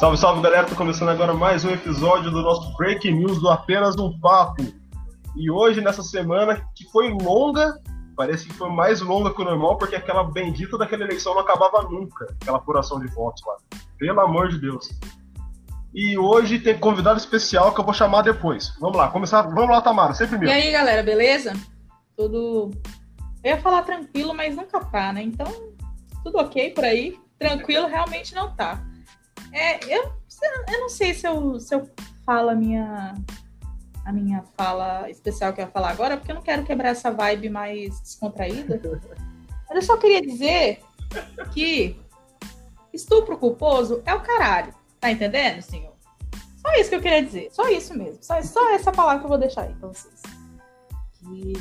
Salve, salve galera, tô começando agora mais um episódio do nosso Breaking News do Apenas um Papo. E hoje, nessa semana, que foi longa, parece que foi mais longa que o normal, porque aquela bendita daquela eleição não acabava nunca, aquela apuração de votos lá. Pelo amor de Deus. E hoje tem convidado especial que eu vou chamar depois. Vamos lá, começar. Vamos lá, Tamara, sempre mesmo. E aí, galera, beleza? Tudo. Eu ia falar tranquilo, mas nunca tá, né? Então, tudo ok por aí. Tranquilo realmente não tá. É, eu, eu não sei se eu, se eu falo a minha, a minha fala especial que eu ia falar agora, porque eu não quero quebrar essa vibe mais descontraída. Mas eu só queria dizer que estupro culposo é o caralho. Tá entendendo, senhor? Só isso que eu queria dizer. Só isso mesmo. Só, só essa palavra que eu vou deixar aí pra vocês. Que...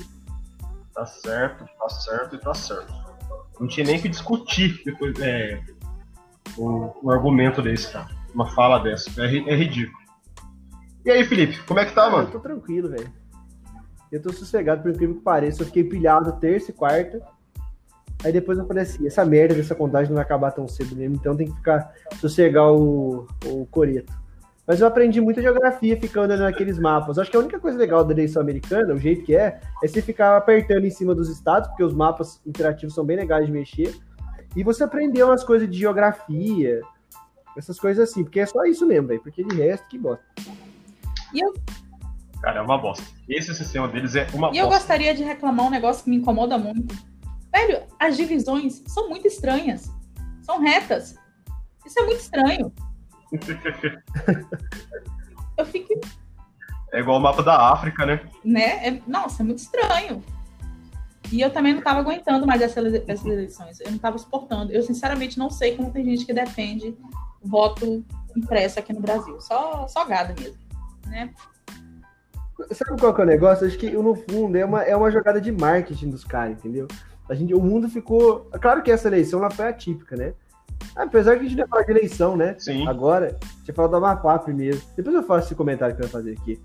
Tá certo, tá certo e tá certo. Não tinha nem que discutir depois, é, o, o argumento desse, cara. Uma fala dessa. É, é, ridículo. E aí, Felipe, como é que tá, mano? Eu tô tranquilo, velho. Eu tô sossegado, por incrível que pareça. Eu fiquei pilhado terça e quarta. Aí depois eu falei assim, essa merda dessa contagem não vai acabar tão cedo mesmo, então tem que ficar sossegar o, o coreto. Mas eu aprendi muita geografia ficando naqueles mapas. Acho que a única coisa legal da eleição americana, o jeito que é, é você ficar apertando em cima dos estados, porque os mapas interativos são bem legais de mexer. E você aprendeu umas coisas de geografia, essas coisas assim, porque é só isso mesmo, velho. Porque de resto, que bosta. E eu... Cara, é uma bosta. Esse sistema deles é uma e bosta. E eu gostaria de reclamar um negócio que me incomoda muito. Velho, as divisões são muito estranhas. São retas. Isso é muito estranho. eu fico. É igual o mapa da África, né? Né? É... Nossa, é muito estranho. E eu também não estava aguentando mais essas, essas eleições. Eu não estava suportando. Eu, sinceramente, não sei como tem gente que defende voto impresso aqui no Brasil. Só, só gado mesmo, né? Sabe qual que é o negócio? Acho que, no fundo, é uma, é uma jogada de marketing dos caras, entendeu? A gente, o mundo ficou... Claro que essa eleição ela foi atípica, né? Apesar que a gente não ia falar de eleição, né? Sim. Agora, tinha falado do Amapá primeiro. Depois eu faço esse comentário que eu vou fazer aqui.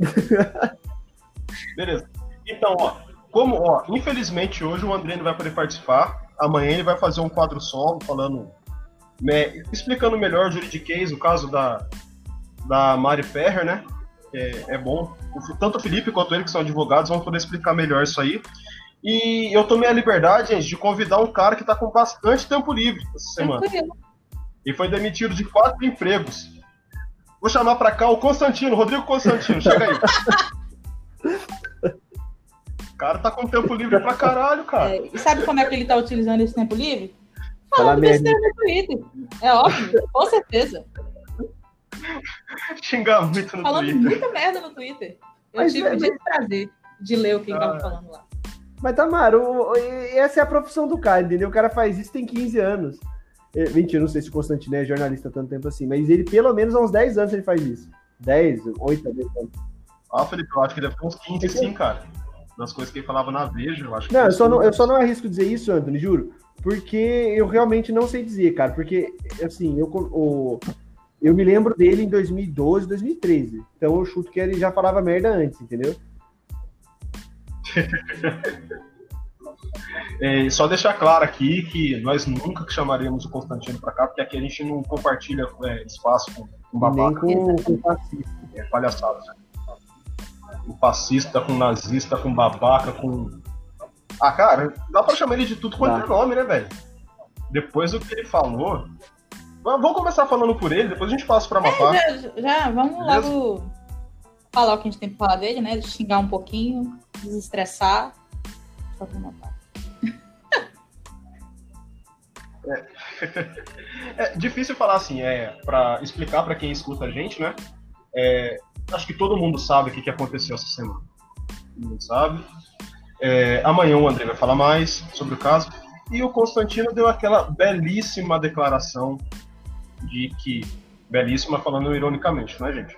Beleza. Então, ó, como, ó, infelizmente hoje o André não vai poder participar. Amanhã ele vai fazer um quadro solo falando, né, explicando melhor o juridiquês, o caso da, da Mari Ferrer, né? É, é bom. Tanto o Felipe quanto ele, que são advogados, vão poder explicar melhor isso aí. E eu tomei a liberdade, gente, de convidar um cara que está com bastante tempo livre essa semana. E foi demitido de quatro empregos. Vou chamar para cá o Constantino, Rodrigo Constantino, chega aí. O cara tá com tempo livre pra caralho, cara. É, e sabe como é que ele tá utilizando esse tempo livre? Falando besteira no Twitter. É óbvio, com certeza. Xingar muito no falando Twitter. Falando muita merda no Twitter. Eu mas tive é, o desprazer de ler o que ele tava ah. falando lá. Mas, Tamara, essa é a profissão do cara, entendeu? O cara faz isso tem 15 anos. É, mentira, não sei se o Constantino é jornalista há tanto tempo assim, mas ele, pelo menos, há uns 10 anos ele faz isso. 10, 8, 10 anos. Ah, Felipe, eu acho que deve ter uns 15 sim, cara das coisas que ele falava na Veja, eu acho Não, eu só não, eu só não arrisco dizer isso, Anthony, juro. Porque eu realmente não sei dizer, cara. Porque, assim, eu, o, eu me lembro dele em 2012, 2013. Então eu chuto que ele já falava merda antes, entendeu? é, só deixar claro aqui que nós nunca chamaremos o Constantino para cá, porque aqui a gente não compartilha é, espaço com, com babaca. Nem com, com. É palhaçada, com fascista, com nazista, com babaca, com. Ah, cara, dá pra chamar ele de tudo quanto é nome, né, velho? Depois do que ele falou. Vamos começar falando por ele, depois a gente passa pra Amapá. É, já, já, vamos Beleza? logo falar o que a gente tem pra falar dele, né? Xingar um pouquinho, desestressar. Só pra Amapá. É. é difícil falar assim, é, para explicar para quem escuta a gente, né? É, acho que todo mundo sabe o que, que aconteceu essa semana. Todo mundo sabe. É, amanhã o André vai falar mais sobre o caso. E o Constantino deu aquela belíssima declaração de que. Belíssima falando ironicamente, né, gente?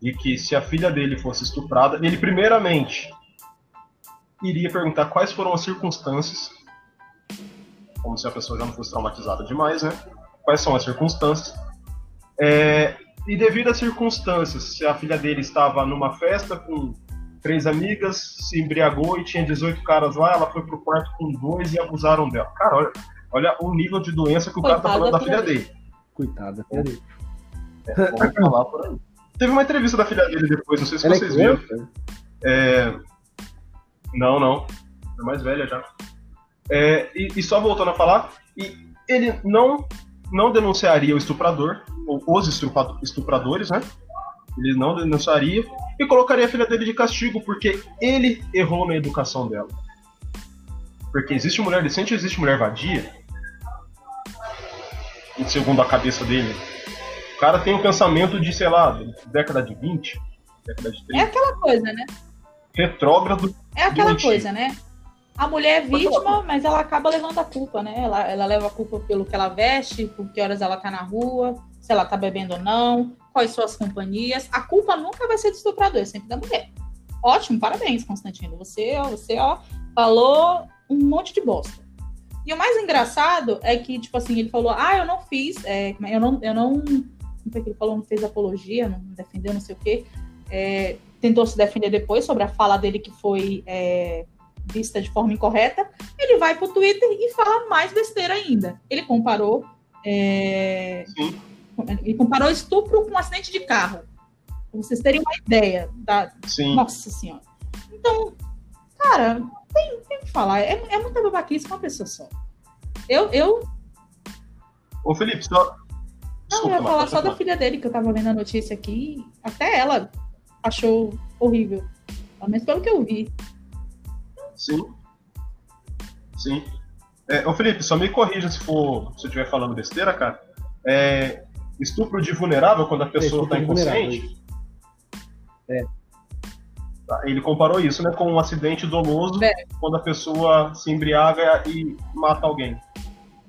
De que se a filha dele fosse estuprada, ele primeiramente iria perguntar quais foram as circunstâncias, como se a pessoa já não fosse traumatizada demais, né? Quais são as circunstâncias? É, e devido às circunstâncias, se a filha dele estava numa festa com três amigas, se embriagou e tinha 18 caras lá, ela foi pro quarto com dois e abusaram dela. Cara, olha, olha o nível de doença que o Coitada cara tá falando da filha dele. Coitada dele. É, vamos falar por aí. Teve uma entrevista da filha dele depois, não sei se Ela é vocês viram. criança? É... Não, não. É mais velha já. É, e, e só voltando a falar, e ele não, não denunciaria o estuprador, ou os estupradores, né? Ele não denunciaria e colocaria a filha dele de castigo, porque ele errou na educação dela. Porque existe mulher decente existe mulher vadia. E segundo a cabeça dele. O cara tem um pensamento de, sei lá, década de 20, década de É 30, aquela coisa, né? retrógrado. É aquela Doentio. coisa, né? A mulher é vítima, mas ela acaba levando a culpa, né? Ela, ela leva a culpa pelo que ela veste, por que horas ela tá na rua, se ela tá bebendo ou não, quais suas companhias. A culpa nunca vai ser do estuprador, é sempre da mulher. Ótimo, parabéns, Constantino. Você, ó, você ó, falou um monte de bosta. E o mais engraçado é que, tipo assim, ele falou, ah, eu não fiz, é, eu não, eu não, não foi que ele falou, não fez apologia, não defendeu, não sei o quê. É, tentou se defender depois sobre a fala dele que foi é, vista de forma incorreta, ele vai pro Twitter e fala mais besteira ainda. Ele comparou. é, ele comparou estupro com um acidente de carro. Pra vocês terem uma ideia da. Sim. Nossa senhora. Então, cara, tem, tem o que falar. É, é muita babaquice com uma pessoa só. Eu, eu Ô, Felipe, só. não, eu ia falar só da filha dele, que eu tava vendo a notícia aqui. Até ela achou horrível. Pelo menos pelo que eu vi. Sim. Sim. É, ô, Felipe, só me corrija se for. Se eu estiver falando besteira, cara. É, estupro de vulnerável quando a pessoa estupro está de vulnerável, inconsciente. Tá, Ele comparou isso, né, com um acidente doloso É. quando a pessoa se embriaga e mata alguém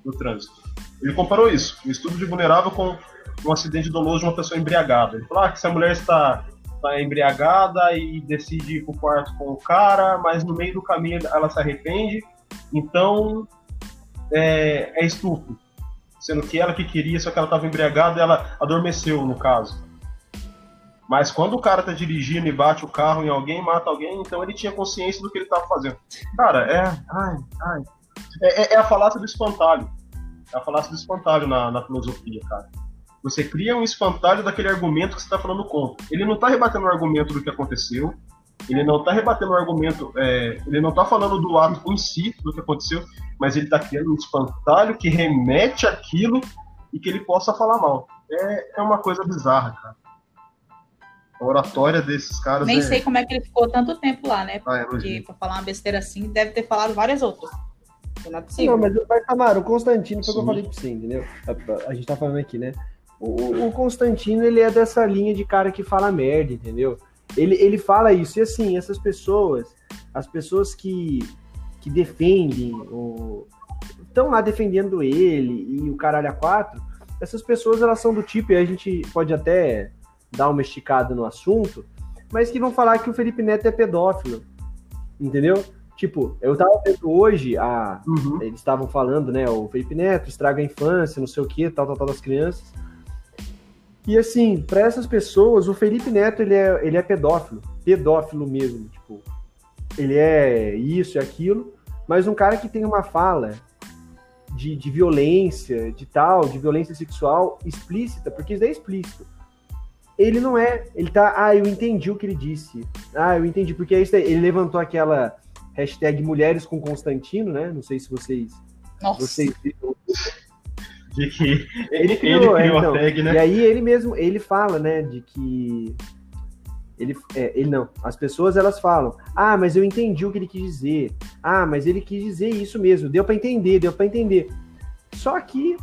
no trânsito. Ele comparou isso, o estupro de vulnerável com um acidente doloso de uma pessoa embriagada. Ele falou ah, que se a mulher está, está embriagada e decide ir pro quarto com o cara, mas no meio do caminho ela se arrepende, então é, é estupro. Sendo que ela que queria, só que ela estava embriagada ela adormeceu, no caso. Mas quando o cara tá dirigindo e bate o carro em alguém, mata alguém, então ele tinha consciência do que ele tava fazendo. Cara, é. Ai, ai. É, é- é a falácia do espantalho. É a falácia do espantalho na, na filosofia, cara. Você cria um espantalho daquele argumento que você tá falando contra. Ele não tá rebatendo o argumento do que aconteceu. Ele não tá rebatendo o argumento. é, ele não tá falando do ato em si, do que aconteceu, mas ele tá criando um espantalho que remete àquilo e que ele possa falar mal. É, é uma coisa bizarra, cara. A oratória desses caras Nem é. sei como é que ele ficou tanto tempo lá, né? Ah, é Porque pra falar uma besteira assim, deve ter falado várias outras. Não é possível. Não, mas, mas Tamara, o Constantino foi o que eu falei pra você, entendeu? A, a gente tá falando aqui, né? O, o Constantino, ele é dessa linha de cara que fala merda, entendeu? Ele, ele fala isso. E assim, essas pessoas, as pessoas que, que defendem, estão lá defendendo ele e o caralho a quatro, essas pessoas, elas são do tipo, e a gente pode até dar uma esticada no assunto, mas que vão falar que o Felipe Neto é pedófilo, entendeu? Tipo, eu tava vendo hoje a, Uhum. eles estavam falando, né? O Felipe Neto estraga a infância, não sei o que, tal, tal, tal das crianças. E assim, para essas pessoas, o Felipe Neto ele é, ele é pedófilo, pedófilo mesmo, tipo, ele é isso e aquilo, mas um cara que tem uma fala de, de violência, de tal, de violência sexual explícita, porque isso é explícito. Ele não é, ele tá, ah, eu entendi o que ele disse. Ah, eu entendi, porque é isso daí, ele levantou aquela hashtag Mulheres com Constantino, né? Não sei se vocês, Nossa. vocês viram. De que ele, Ele ele criou, criou, é, então. a tag, né? E aí ele mesmo, ele fala, né, de que ele, é, ele não, as pessoas elas falam, ah, mas eu entendi o que ele quis dizer, ah, mas ele quis dizer isso mesmo, deu pra entender, deu pra entender. Só que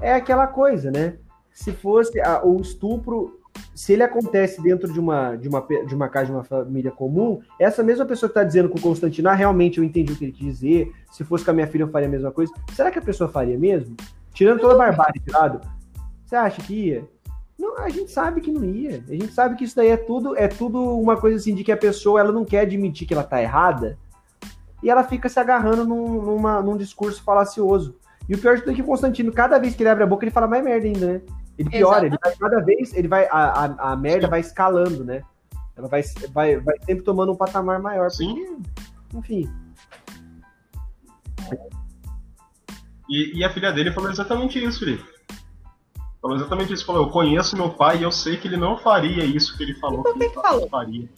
é aquela coisa, né? Se fosse a- o estupro, se ele acontece dentro de uma, de uma, de uma casa de uma família comum, essa mesma pessoa que tá dizendo com o Constantino, ah, realmente eu entendi o que ele quis dizer, se fosse com a minha filha eu faria a mesma coisa, será que a pessoa faria mesmo? Tirando toda a barbárie de lado, você acha que ia? Não, a gente sabe que não ia. A gente sabe que isso daí é tudo, é tudo uma coisa assim de que a pessoa ela não quer admitir que ela tá errada e ela fica se agarrando num, numa- num discurso falacioso. E o pior de tudo é que o Constantino, cada vez que ele abre a boca, ele fala mais merda ainda, né? Ele piora, ele vai, cada vez ele vai, a, a, a merda vai escalando, né? Ela vai, vai, vai sempre tomando um patamar maior. Sim. Porque, enfim, E, e a filha dele falou exatamente isso, Felipe. Falou exatamente isso. Falou, eu conheço meu pai e eu sei que ele não faria isso que ele falou Então, que o que que falou? faria.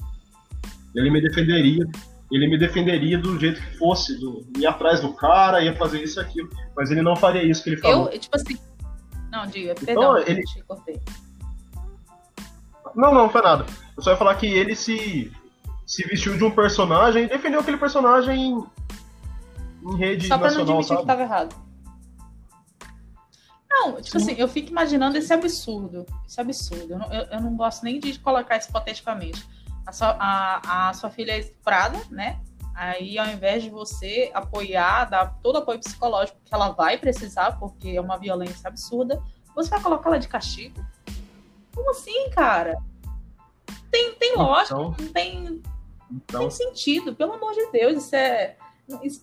Ele me defenderia. Ele me defenderia do jeito que fosse, do, ia atrás do cara, ia fazer isso e aquilo. Mas ele não faria isso que ele falou. Eu, tipo assim. Não, diga, perdão, ele- eu te cortei. Não, não, não foi nada. Eu só ia falar que ele se, se vestiu de um personagem e defendeu aquele personagem em, em rede Só pra não nacional, admitir que sabe? tava errado. Não, tipo Sim. assim, eu fico imaginando esse absurdo. Esse absurdo. Eu não, eu- eu não gosto nem de colocar isso hipoteticamente. A sua, a, a sua filha é estuprada, né? Aí, ao invés de você apoiar, dar todo o apoio psicológico que ela vai precisar, porque é uma violência absurda, você vai colocar ela de castigo? Como assim, cara? Tem, tem lógica, Então, não tem, então, tem sentido, pelo amor de Deus, isso é. isso-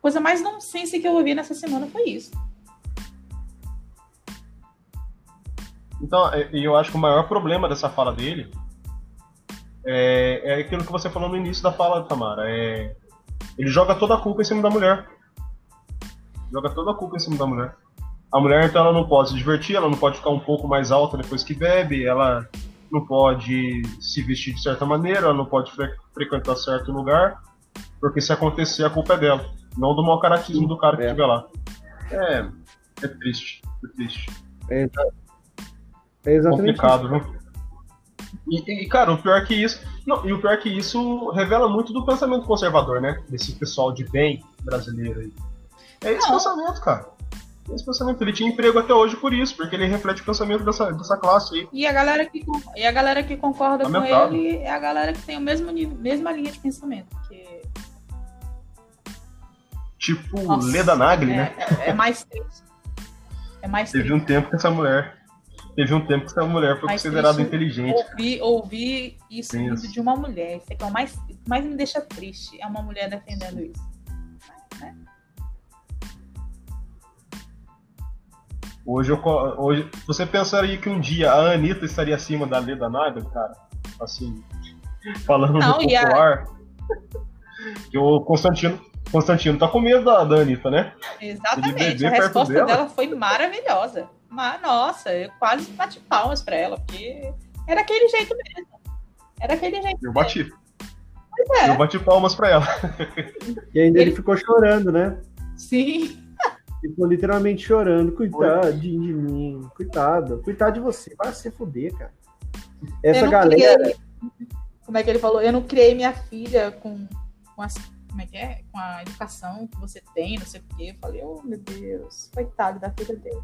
coisa mais nonsense que eu ouvi nessa semana foi isso. Então, é- e eu acho que o maior problema dessa fala dele é, é aquilo que você falou no início da fala, Tamara. É, ele joga toda a culpa em cima da mulher. Joga toda a culpa em cima da mulher. A mulher, então, ela não pode se divertir, ela não pode ficar um pouco mais alta depois que bebe, ela não pode se vestir de certa maneira, ela não pode fre- frequentar certo lugar, porque se acontecer, a culpa é dela, não do mau caratismo do cara que É. estiver lá. É, é triste, é triste. É, é exatamente complicado, viu? E, e, cara, o pior que isso. Não, e o pior que isso revela muito do pensamento conservador, né? Desse pessoal de bem brasileiro aí. É esse Não. pensamento, cara. Esse pensamento. Ele tinha emprego até hoje por isso, porque ele reflete o pensamento dessa, dessa classe aí. E a galera que, e a galera que concorda com ele é a galera que tem o mesmo nível, mesma linha de pensamento. Que Tipo Nossa, Leda Nagli, é, né? é- é mais triste. É mais Teve triste. um tempo que essa mulher. Teve um tempo que essa mulher foi Mas considerada inteligente. Ouvir, ouvir isso Isso. de uma mulher. Isso é que é o mais, mais me deixa triste. É uma mulher defendendo isso. Né? Hoje, eu, hoje você pensaria que um dia a Anitta estaria acima da Leda Nagli, cara? Assim, falando Não, no e a- popular. Que o Constantino, Constantino tá com medo da, da Anitta, né? Exatamente. A resposta dela? dela foi maravilhosa. Mas, nossa, eu quase bati palmas pra ela, porque era aquele jeito mesmo. Era aquele jeito Eu bati. mesmo. É, Eu bati palmas pra ela. E ainda ele Ele- ficou chorando, né? sim. Ficou literalmente chorando. Coitadinho de mim. Coitado. Coitado de você. Vai se fuder, cara. Essa galera. criei- Como é que ele falou? Eu não criei minha filha com, com as. Como é que é? Com a educação que você tem, não sei o quê. Eu falei, oh meu Deus, coitado da filha dele.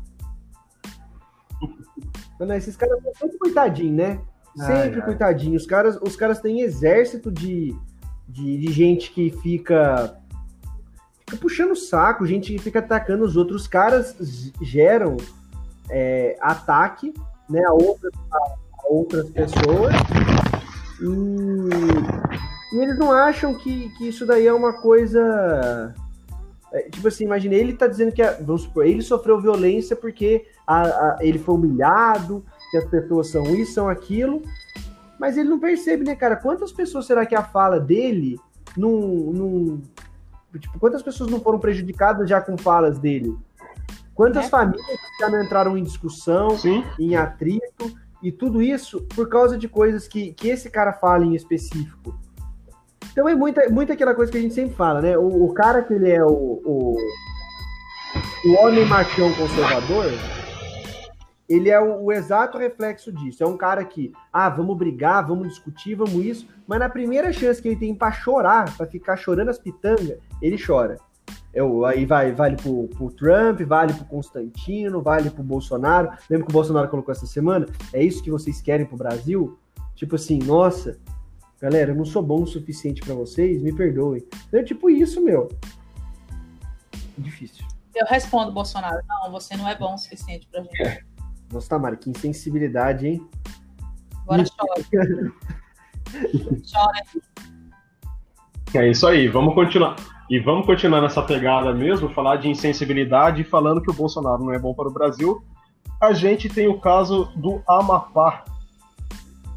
Não, esses caras são sempre coitadinhos, né? Sempre ai. coitadinhos. Os caras, os caras têm exército de, de, de gente que fica, fica puxando o saco, gente que fica atacando os outros. Os caras geram é, ataque né, a, outras, a outras pessoas e, e eles não acham que, que isso daí é uma coisa. É, tipo assim, imagina, ele tá dizendo que, a- vamos supor, ele sofreu violência porque a- a- ele foi humilhado, que as pessoas são isso, são aquilo, mas ele não percebe, né, cara? Quantas pessoas será que a fala dele não. não tipo, quantas pessoas não foram prejudicadas já com falas dele? Quantas É. famílias já não entraram em discussão, Sim. em atrito, e tudo isso por causa de coisas que, que esse cara fala em específico. Então é muita, muita aquela coisa que a gente sempre fala, né? O, o cara que ele é o, o, o homem machão conservador, ele é o, o exato reflexo disso. É um cara que, ah, vamos brigar, vamos discutir, vamos isso, mas na primeira chance que ele tem pra chorar, pra ficar chorando as pitangas, ele chora. É o- aí vai, vale pro, pro Trump, vale pro Constantino, vale pro Bolsonaro. Lembra que o Bolsonaro colocou essa semana? É isso que vocês querem pro Brasil? Tipo assim, nossa, galera, eu não sou bom o suficiente pra vocês, me perdoem. Então, é tipo isso, meu. Difícil. Eu respondo, Bolsonaro, não, você não é bom o suficiente pra gente. Nossa, Tamara, que insensibilidade, hein? Agora chora. chora. É isso aí, vamos continuar. E vamos continuar nessa pegada mesmo, falar de insensibilidade e falando que o Bolsonaro não é bom para o Brasil. A gente tem o caso do Amapá,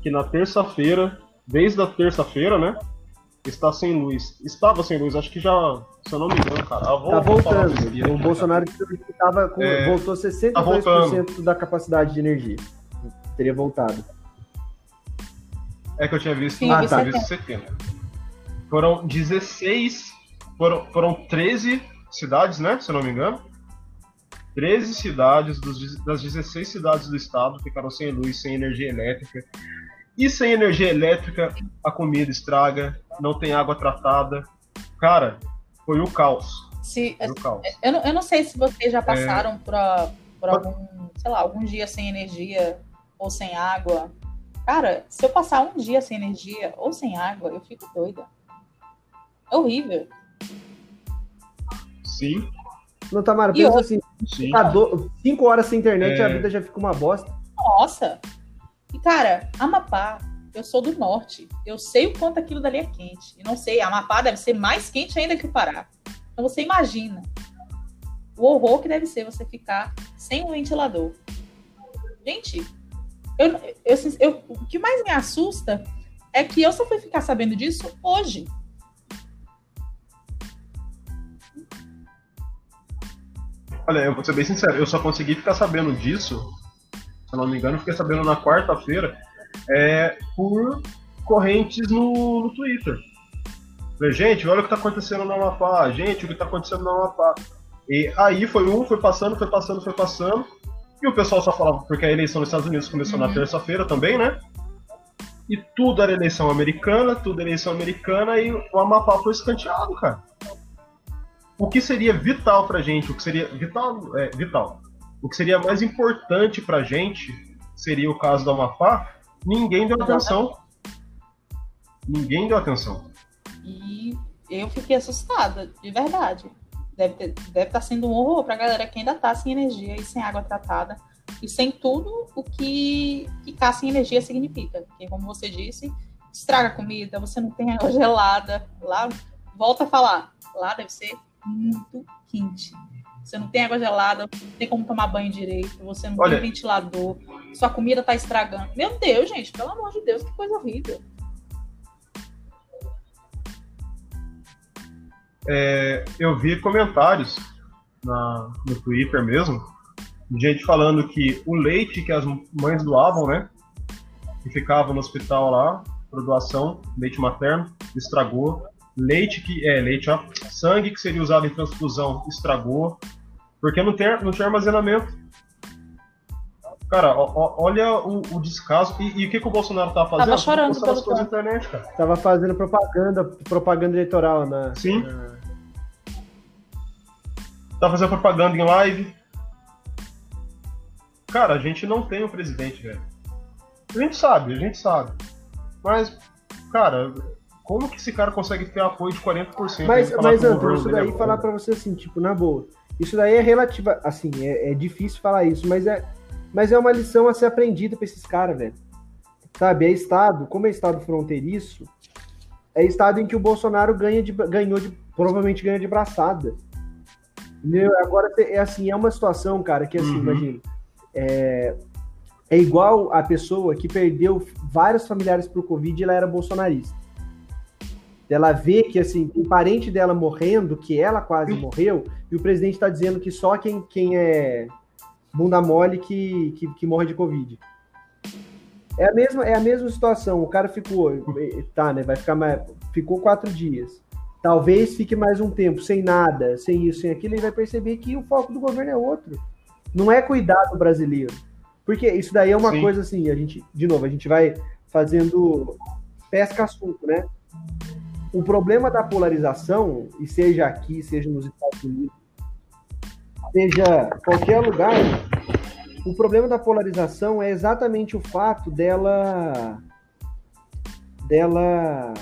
que na terça-feira, desde a terça-feira, né? está sem luz. Estava sem luz, acho que já, se eu não me engano, cara. Ah, vou, Tá voltando. aqui, O Bolsonaro tava com, É, voltou 62% tá voltando. da capacidade de energia. Teria voltado. É que eu tinha visto, Sim, tinha visto setembro. Foram 16, foram, foram 13 cidades, né? Se eu não me engano. 13 cidades dos, das 16 cidades do estado ficaram sem luz, sem energia elétrica. E sem energia elétrica, a comida estraga, não tem água tratada. Cara, foi o caos. Se, Foi o caos. eu, não, eu não sei se vocês É. já passaram por, a- por algum, sei lá, algum dia sem energia ou sem água. Cara, se eu passar um dia sem energia ou sem água, eu fico doida. É horrível. Sim, Não, Tamara, pensa outra- assim, sim. tá do... cinco horas sem internet É. a vida já fica uma bosta. Nossa! E, cara, Amapá, eu sou do norte. Eu sei o quanto aquilo dali é quente. E não sei, Amapá deve ser mais quente ainda que o Pará. Então você imagina o horror que deve ser você ficar sem um ventilador. Gente, eu, eu, eu- o que mais me assusta é que eu só fui ficar sabendo disso hoje. Olha, eu vou ser bem sincero, eu só consegui ficar sabendo disso, se eu não me engano, fiquei sabendo na quarta-feira, é, por correntes no, no Twitter. Falei, gente, olha o que tá acontecendo no Amapá, gente, o que tá acontecendo no Amapá. E aí foi um, foi passando, foi passando, foi passando, e o pessoal só falava, porque a eleição nos Estados Unidos começou na Uhum. terça-feira também, né? E tudo era eleição americana, tudo eleição americana, e o Amapá foi escanteado, cara o que seria vital pra gente, o que seria vital, é, vital, o que seria mais importante pra gente, seria o caso do Amapá, ninguém deu atenção. Ninguém deu atenção. E eu fiquei assustada, de verdade. Deve, ter, deve estar sendo um horror pra galera que ainda tá sem energia e sem água tratada. E sem tudo o que ficar sem energia significa. Porque, como você disse, estraga a comida, você não tem água gelada. Lá, volta a falar, lá deve ser muito quente. Você não tem água gelada, não tem como tomar banho direito, você não Olha- tem ventilador, sua comida tá estragando. Meu Deus, gente, pelo amor de Deus, que coisa horrível. É, eu vi comentários na- no Twitter mesmo, de gente falando que o leite que as mães doavam, né? Que ficava no hospital lá, por doação, leite materno, estragou. Leite que. É, leite, ó. Sangue que seria usado em transfusão, estragou. Porque não tem, não tem armazenamento. Cara, ó- ó- olha o, o descaso. E, e o que, que o Bolsonaro tá fazendo? Tava chorando pelo coisas na internet, cara. Tava fazendo propaganda, propaganda eleitoral na. Sim. na- Tá fazendo propaganda em live. Cara, a gente não tem um presidente, velho. A gente sabe, a gente sabe. Mas, cara, como que esse cara consegue ter apoio de 40%? Mas, mas governo isso dele é daí bom. falar pra você assim, tipo, na boa. Isso daí é relativa. Assim, é, é difícil falar isso, mas é, mas é uma lição a ser aprendida pra esses caras, velho. Sabe, é estado, como é estado fronteiriço, é estado em que o Bolsonaro ganha de, ganhou de, provavelmente ganha de braçada. Entendeu? Agora é assim, é uma situação, cara, que assim, Uhum. imagina, é, é igual a pessoa que perdeu vários familiares por Covid e ela era bolsonarista. Ela vê que assim, tem parente dela morrendo, que ela quase morreu, e o presidente está dizendo que só quem, quem é bunda mole que, que, que morre de Covid. É a, mesma, é a mesma situação. O cara ficou, tá, né? Vai ficar mais. Ficou quatro dias. Talvez fique mais um tempo sem nada, sem isso, sem aquilo, e vai perceber que o foco do governo é outro. Não é cuidar do brasileiro. Porque isso daí é uma Sim. coisa assim, a gente, de novo, a gente vai fazendo pesca assunto, né? O problema da polarização, e seja aqui, seja nos Estados Unidos, seja qualquer lugar, o problema da polarização é exatamente o fato dela dela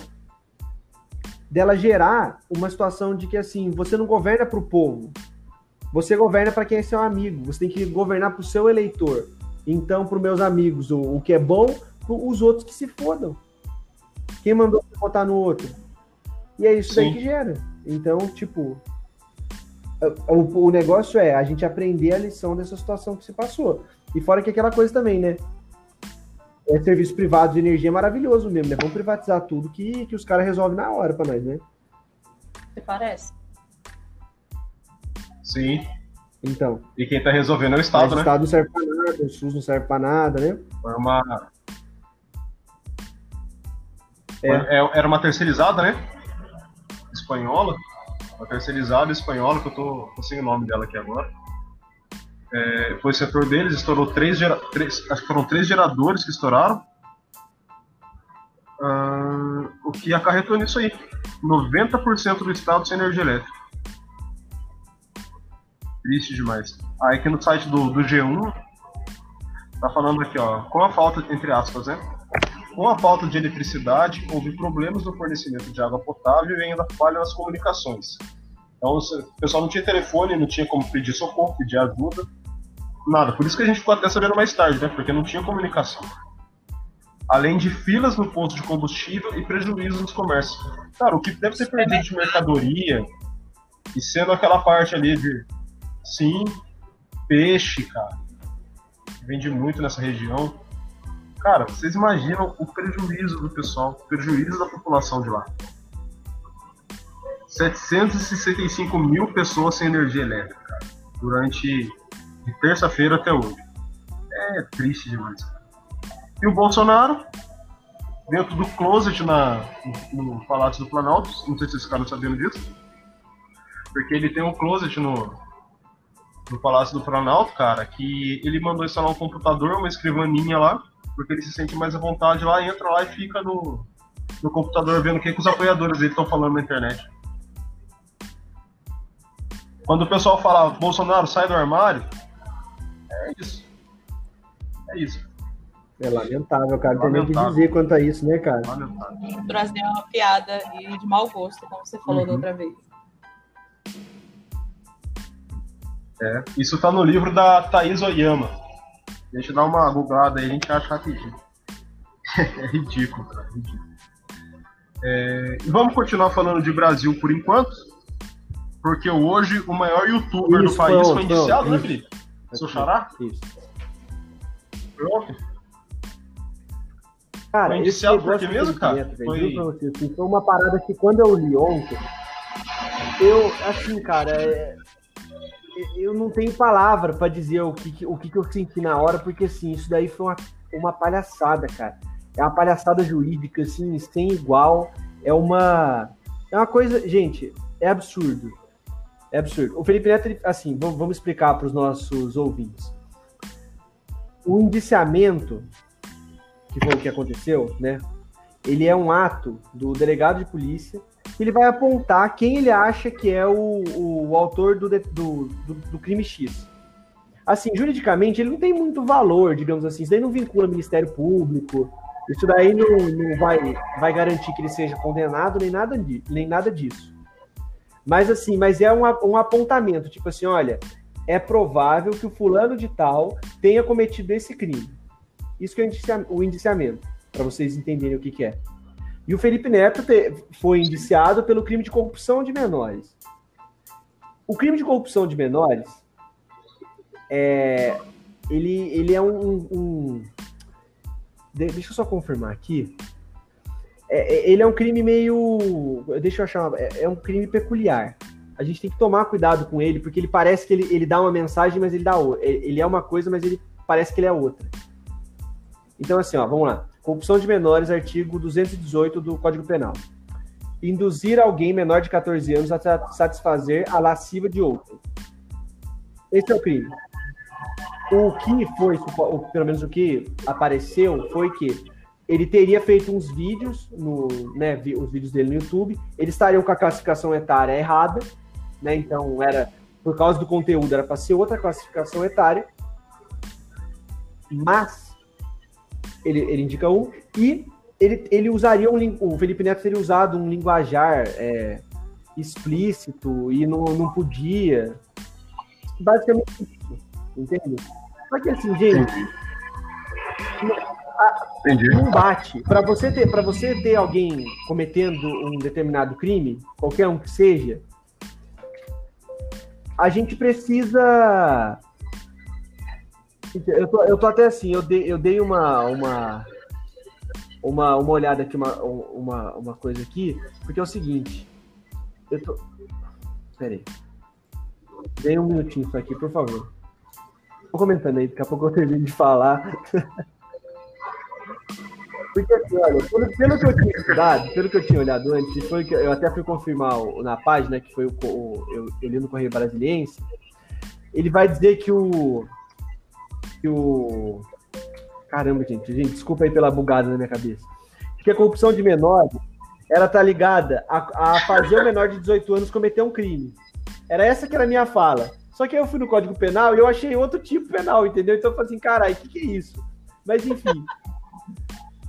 dela gerar uma situação de que assim, você não governa para o povo. Você governa para quem é seu amigo. Você tem que governar para o seu eleitor. Então, para os meus amigos, o, o que é bom, os outros que se fodam. Quem mandou votar no outro? E é isso daí Sim. que gera. Então, tipo, o, o negócio é a gente aprender a lição dessa situação que se passou. E fora que aquela coisa também, né? é, serviço privado de energia é maravilhoso mesmo, né? Vamos privatizar tudo que, que os caras resolvem na hora para nós, né? Você parece? Sim. Então. E quem tá resolvendo é o Estado, né? O Estado não serve pra nada, o SUS não serve pra nada, né? Foi uma. É. é era uma terceirizada, né? Espanhola. Uma terceirizada espanhola, que eu tô, tô sem o nome dela aqui agora. É, foi o setor deles, estourou três, gera, três, acho que foram três geradores que estouraram. Uh, o que acarretou nisso aí. 90% do estado sem energia elétrica. Triste demais. Aí aqui no site do, do G1 tá falando aqui, ó, com a falta, entre aspas, né? Com a falta de eletricidade, houve problemas no fornecimento de água potável e ainda falha nas comunicações. Então, o pessoal não tinha telefone, não tinha como pedir socorro, pedir ajuda, nada. Por isso que a gente ficou até sabendo mais tarde, né? Porque não tinha comunicação. Além de filas no posto de combustível e prejuízos nos comércios. Cara, o que deve ser perdido de mercadoria, e sendo aquela parte ali de. Sim, peixe, cara. Vende muito nessa região. Cara, vocês imaginam o prejuízo do pessoal, o prejuízo da população de lá. 765 mil pessoas sem energia elétrica cara, durante de terça-feira até hoje. É triste demais. E o Bolsonaro, dentro do closet na, no, no Palácio do Planalto, não sei se vocês ficaram sabendo disso, porque ele tem um closet no, no Palácio do Planalto, cara, que ele mandou instalar um computador, uma escrivaninha lá, porque ele se sente mais à vontade lá, entra lá e fica no, no computador vendo o que, que os apoiadores dele estão falando na internet. Quando o pessoal fala, Bolsonaro, sai do armário, é isso. É isso. É lamentável, cara. Não tem nem o que dizer quanto a isso, né, cara? Lamentável. O Brasil é uma piada e de mau gosto, como você falou uhum. da outra vez. É, isso tá no livro da Thaís Oyama. Deixa eu dar uma googlada aí, a gente acha rapidinho. é ridículo, cara. É ridículo. É, e vamos continuar falando de Brasil por enquanto? Porque hoje o maior youtuber Isso, do país pronto, foi indiciado, pronto, né, Felipe? Seu xará? Isso. Pronto. Cara, foi indiciado por quê mesmo, cara? Foi... Você, assim, foi uma parada que quando eu li ontem, eu, assim, cara, é... eu não tenho palavra para dizer o que, o que eu senti na hora, porque, assim, isso daí foi uma, uma palhaçada, cara. É uma palhaçada jurídica, assim, sem igual. É uma. É uma coisa. Gente, é absurdo. É absurdo. O Felipe Neto, assim, vamos explicar para os nossos ouvintes. O indiciamento, que foi o que aconteceu, né? Ele é um ato do delegado de polícia ele vai apontar quem ele acha que é o, o, autor do, do, do, do, crime X. Assim, juridicamente, ele não tem muito valor, digamos assim. Isso daí não vincula Ministério Público. Isso daí não, não vai, vai garantir que ele seja condenado, nem nada, nem nada disso. Mas assim, mas é um, um apontamento, tipo assim, olha, é provável que o fulano de tal tenha cometido esse crime. Isso que é o indiciamento, para vocês entenderem o que, que, é. E o Felipe Neto foi indiciado pelo crime de corrupção de menores. O crime de corrupção de menores é, ele, ele é um, um, Deixa eu só confirmar aqui. É, é, ele é um crime meio. Deixa eu achar. É, é, um crime peculiar. A gente tem que tomar cuidado com ele, porque ele parece que ele, ele dá uma mensagem, mas ele dá outra. Ele é uma coisa, mas ele parece que ele é outra. Então, assim, ó, vamos lá. Corrupção de menores, artigo 218 do Código Penal. Induzir alguém menor de 14 anos a satisfazer a lasciva de outro. Esse é o crime. O que foi, pelo menos o que apareceu, foi que ele teria feito uns vídeos, no, né, os vídeos dele no YouTube, eles estariam com a classificação etária errada, né, então era, por causa do conteúdo, era para ser outra classificação etária, mas ele, ele indica um, e ele, ele usaria um, o Felipe Neto teria usado um linguajar é, explícito e não, não podia, basicamente isso, entende? Só que assim, gente... Entendi. não bate. Para você ter, para você ter alguém cometendo um determinado crime, qualquer um que seja, a gente precisa. Eu tô, eu tô até assim, eu dei, eu dei uma, uma, uma, uma olhada aqui, uma, uma, uma coisa aqui, porque é o seguinte. Eu tô. Pera aí. Dê um minutinho isso aqui, por favor. Tô comentando aí, daqui a pouco eu termino de falar. Porque assim, olha, pelo, pelo, que eu tinha estudado, pelo que eu tinha olhado antes, foi que eu até fui confirmar o, na página, que foi o, o eu, eu, li no Correio Brasiliense, ele vai dizer que o. Que o. Caramba, gente, gente, desculpa aí pela bugada na minha cabeça. Que a corrupção de menores, ela tá ligada a, a fazer o menor de 18 anos cometer um crime. Era essa que era a minha fala. Só que aí eu fui no Código Penal e eu achei outro tipo penal, entendeu? Então eu falei assim, caralho, o que, que é isso? Mas enfim.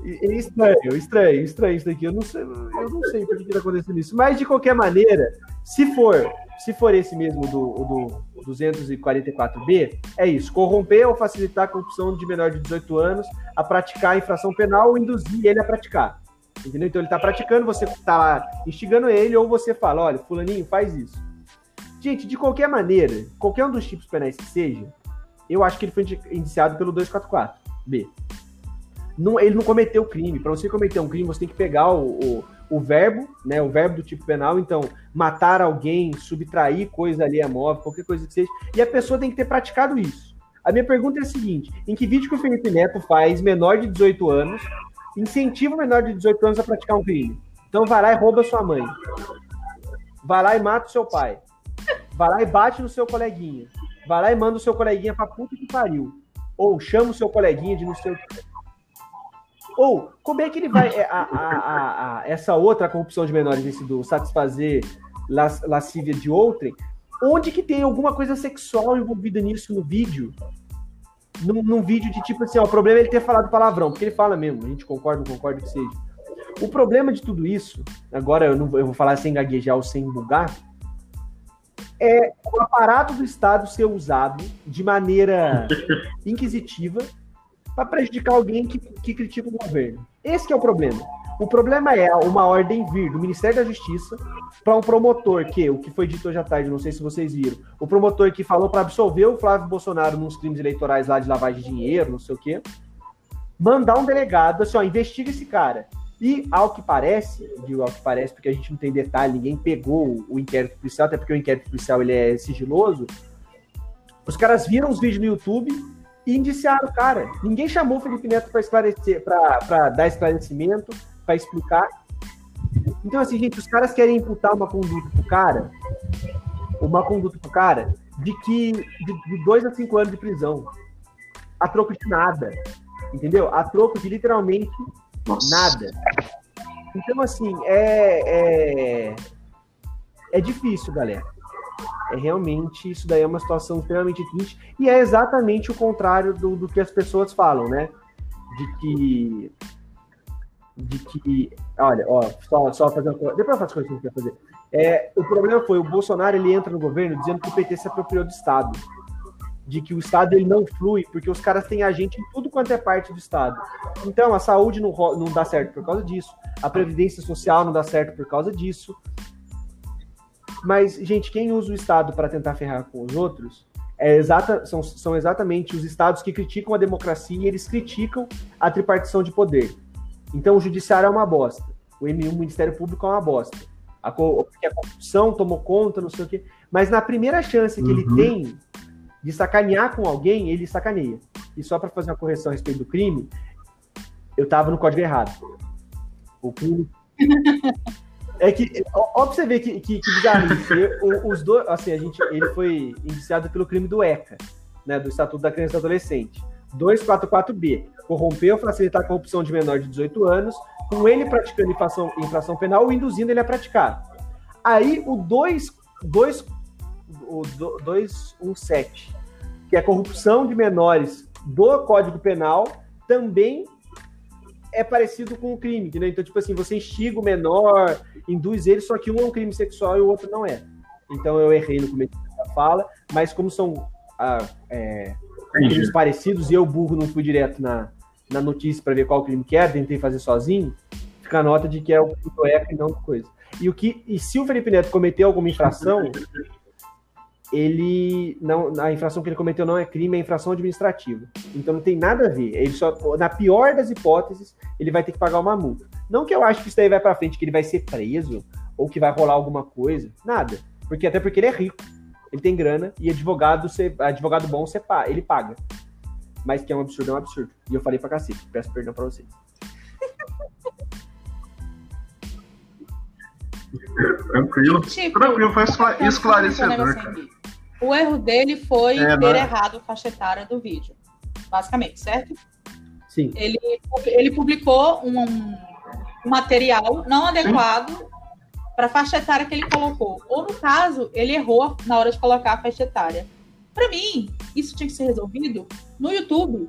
É estranho, estranho, estranho isso daqui. Eu não sei, eu não sei por que está acontecendo isso. Mas de qualquer maneira, se for, se for esse mesmo do, do 244B, é isso: corromper ou facilitar a corrupção de menor de 18 anos a praticar a infração penal ou induzir ele a praticar. Entendeu? Então ele está praticando, você está lá instigando ele, ou você fala: olha, Fulaninho, faz isso. Gente, de qualquer maneira, qualquer um dos tipos penais que seja, eu acho que ele foi indiciado pelo 244B não, ele não cometeu crime. Para você cometer um crime, você tem que pegar o, o, o, verbo, né? O verbo do tipo penal, então, matar alguém, subtrair coisa ali a móvel, qualquer coisa que seja, e a pessoa tem que ter praticado isso. A minha pergunta é a seguinte: em que vídeo que o Felipe Neto faz menor de 18 anos, incentiva o menor de 18 anos a praticar um crime? Então vai lá e rouba sua mãe. Vai lá e mata o seu pai. Vai lá e bate no seu coleguinha. Vai lá e manda o seu coleguinha pra puta que pariu. Ou chama o seu coleguinha de não sei o que ou, como é que ele vai. É, a, a, a, essa outra corrupção de menores, esse do satisfazer las, lascívia de outrem, onde que tem alguma coisa sexual envolvida nisso no vídeo? Num, num, vídeo de tipo assim, ó, o problema é ele ter falado palavrão, porque ele fala mesmo, a gente concorda, não concorda que seja. O problema de tudo isso, agora eu, não, eu vou falar sem gaguejar ou sem bugar, é o aparato do Estado ser usado de maneira inquisitiva para prejudicar alguém que, que critica o governo. Esse é o problema. O problema é uma ordem vir do Ministério da Justiça para um promotor que, o que foi dito hoje à tarde, não sei se vocês viram, o promotor que falou para absolver o Flávio Bolsonaro nos crimes eleitorais lá de lavagem de dinheiro, não sei o quê, mandar um delegado assim, ó, investiga esse cara. E, ao que parece, digo ao que parece porque a gente não tem detalhe, ninguém pegou o inquérito policial, até porque o inquérito policial ele é sigiloso, os caras viram os vídeos no YouTube, e indiciaram o cara. Ninguém chamou o Felipe Neto para esclarecer, para dar esclarecimento, para explicar. Então, assim, gente, os caras querem imputar uma conduta pro cara, uma conduta pro cara, de que de, de dois a cinco anos de prisão. A troco de nada. Entendeu? A troco de literalmente Nossa. nada. Então, assim, é, é, é difícil, galera. É realmente, isso daí é uma situação extremamente triste e é exatamente o contrário do, do que as pessoas falam, né? De que. De que. Olha, ó, só, só fazer uma coisa. Depois eu faço coisa que eu quero fazer. É, o problema foi: o Bolsonaro ele entra no governo dizendo que o PT se apropriou do Estado. De que o Estado ele não flui, porque os caras têm agente em tudo quanto é parte do Estado. Então, a saúde não, não dá certo por causa disso, a Previdência Social não dá certo por causa disso, mas, gente, quem usa o Estado para tentar ferrar com os outros é exata, são, são exatamente os estados que criticam a democracia e eles criticam a tripartição de poder. Então, o judiciário é uma bosta. O M1, o Ministério Público, é uma bosta. A, a corrupção tomou conta, não sei o quê. Mas na primeira chance que uhum. ele tem de sacanear com alguém, ele sacaneia. E só para fazer uma correção a respeito do crime, eu estava no código errado. O crime. É que, ó, ó pra você ver que, que, que bizarrice. os dois, assim, a gente, ele foi indiciado pelo crime do ECA, né, do Estatuto da Criança e Adolescente. 244B, corromper ou facilitar a corrupção de menor de 18 anos, com ele praticando infração, infração penal ou induzindo ele a praticar. Aí o 2, 2, o 217, que é corrupção de menores do Código Penal, também é parecido com o crime, entendeu? Então, tipo assim, você instiga o menor, induz ele, só que um é um crime sexual e o outro não é. Então eu errei no começo da fala, mas como são ah, é, crimes parecidos e eu, burro, não fui direto na, na notícia para ver qual crime que é, tentei fazer sozinho, fica a nota de que é o do ECA e não coisa. E, o que, e se o Felipe Neto cometeu alguma infração, ele não, a infração que ele cometeu não é crime, é infração administrativa. Então não tem nada a ver. Ele só, na pior das hipóteses, ele vai ter que pagar uma multa. Não que eu acho que isso daí vai para frente, que ele vai ser preso ou que vai rolar alguma coisa, nada. Porque até porque ele é rico, ele tem grana e advogado, advogado bom ele paga. Mas que é um absurdo, é um absurdo. E eu falei pra cacete, peço perdão pra vocês. Tranquilo. Tipo, Tranquilo, foi escla- esclarecedor. O erro dele foi É, ter não é? errado a faixa etária do vídeo. Basicamente, certo? Sim. Ele, ele publicou um, um material não adequado para a faixa etária que ele colocou. Ou, no caso, ele errou na hora de colocar a faixa etária. Para mim, isso tinha que ser resolvido no YouTube.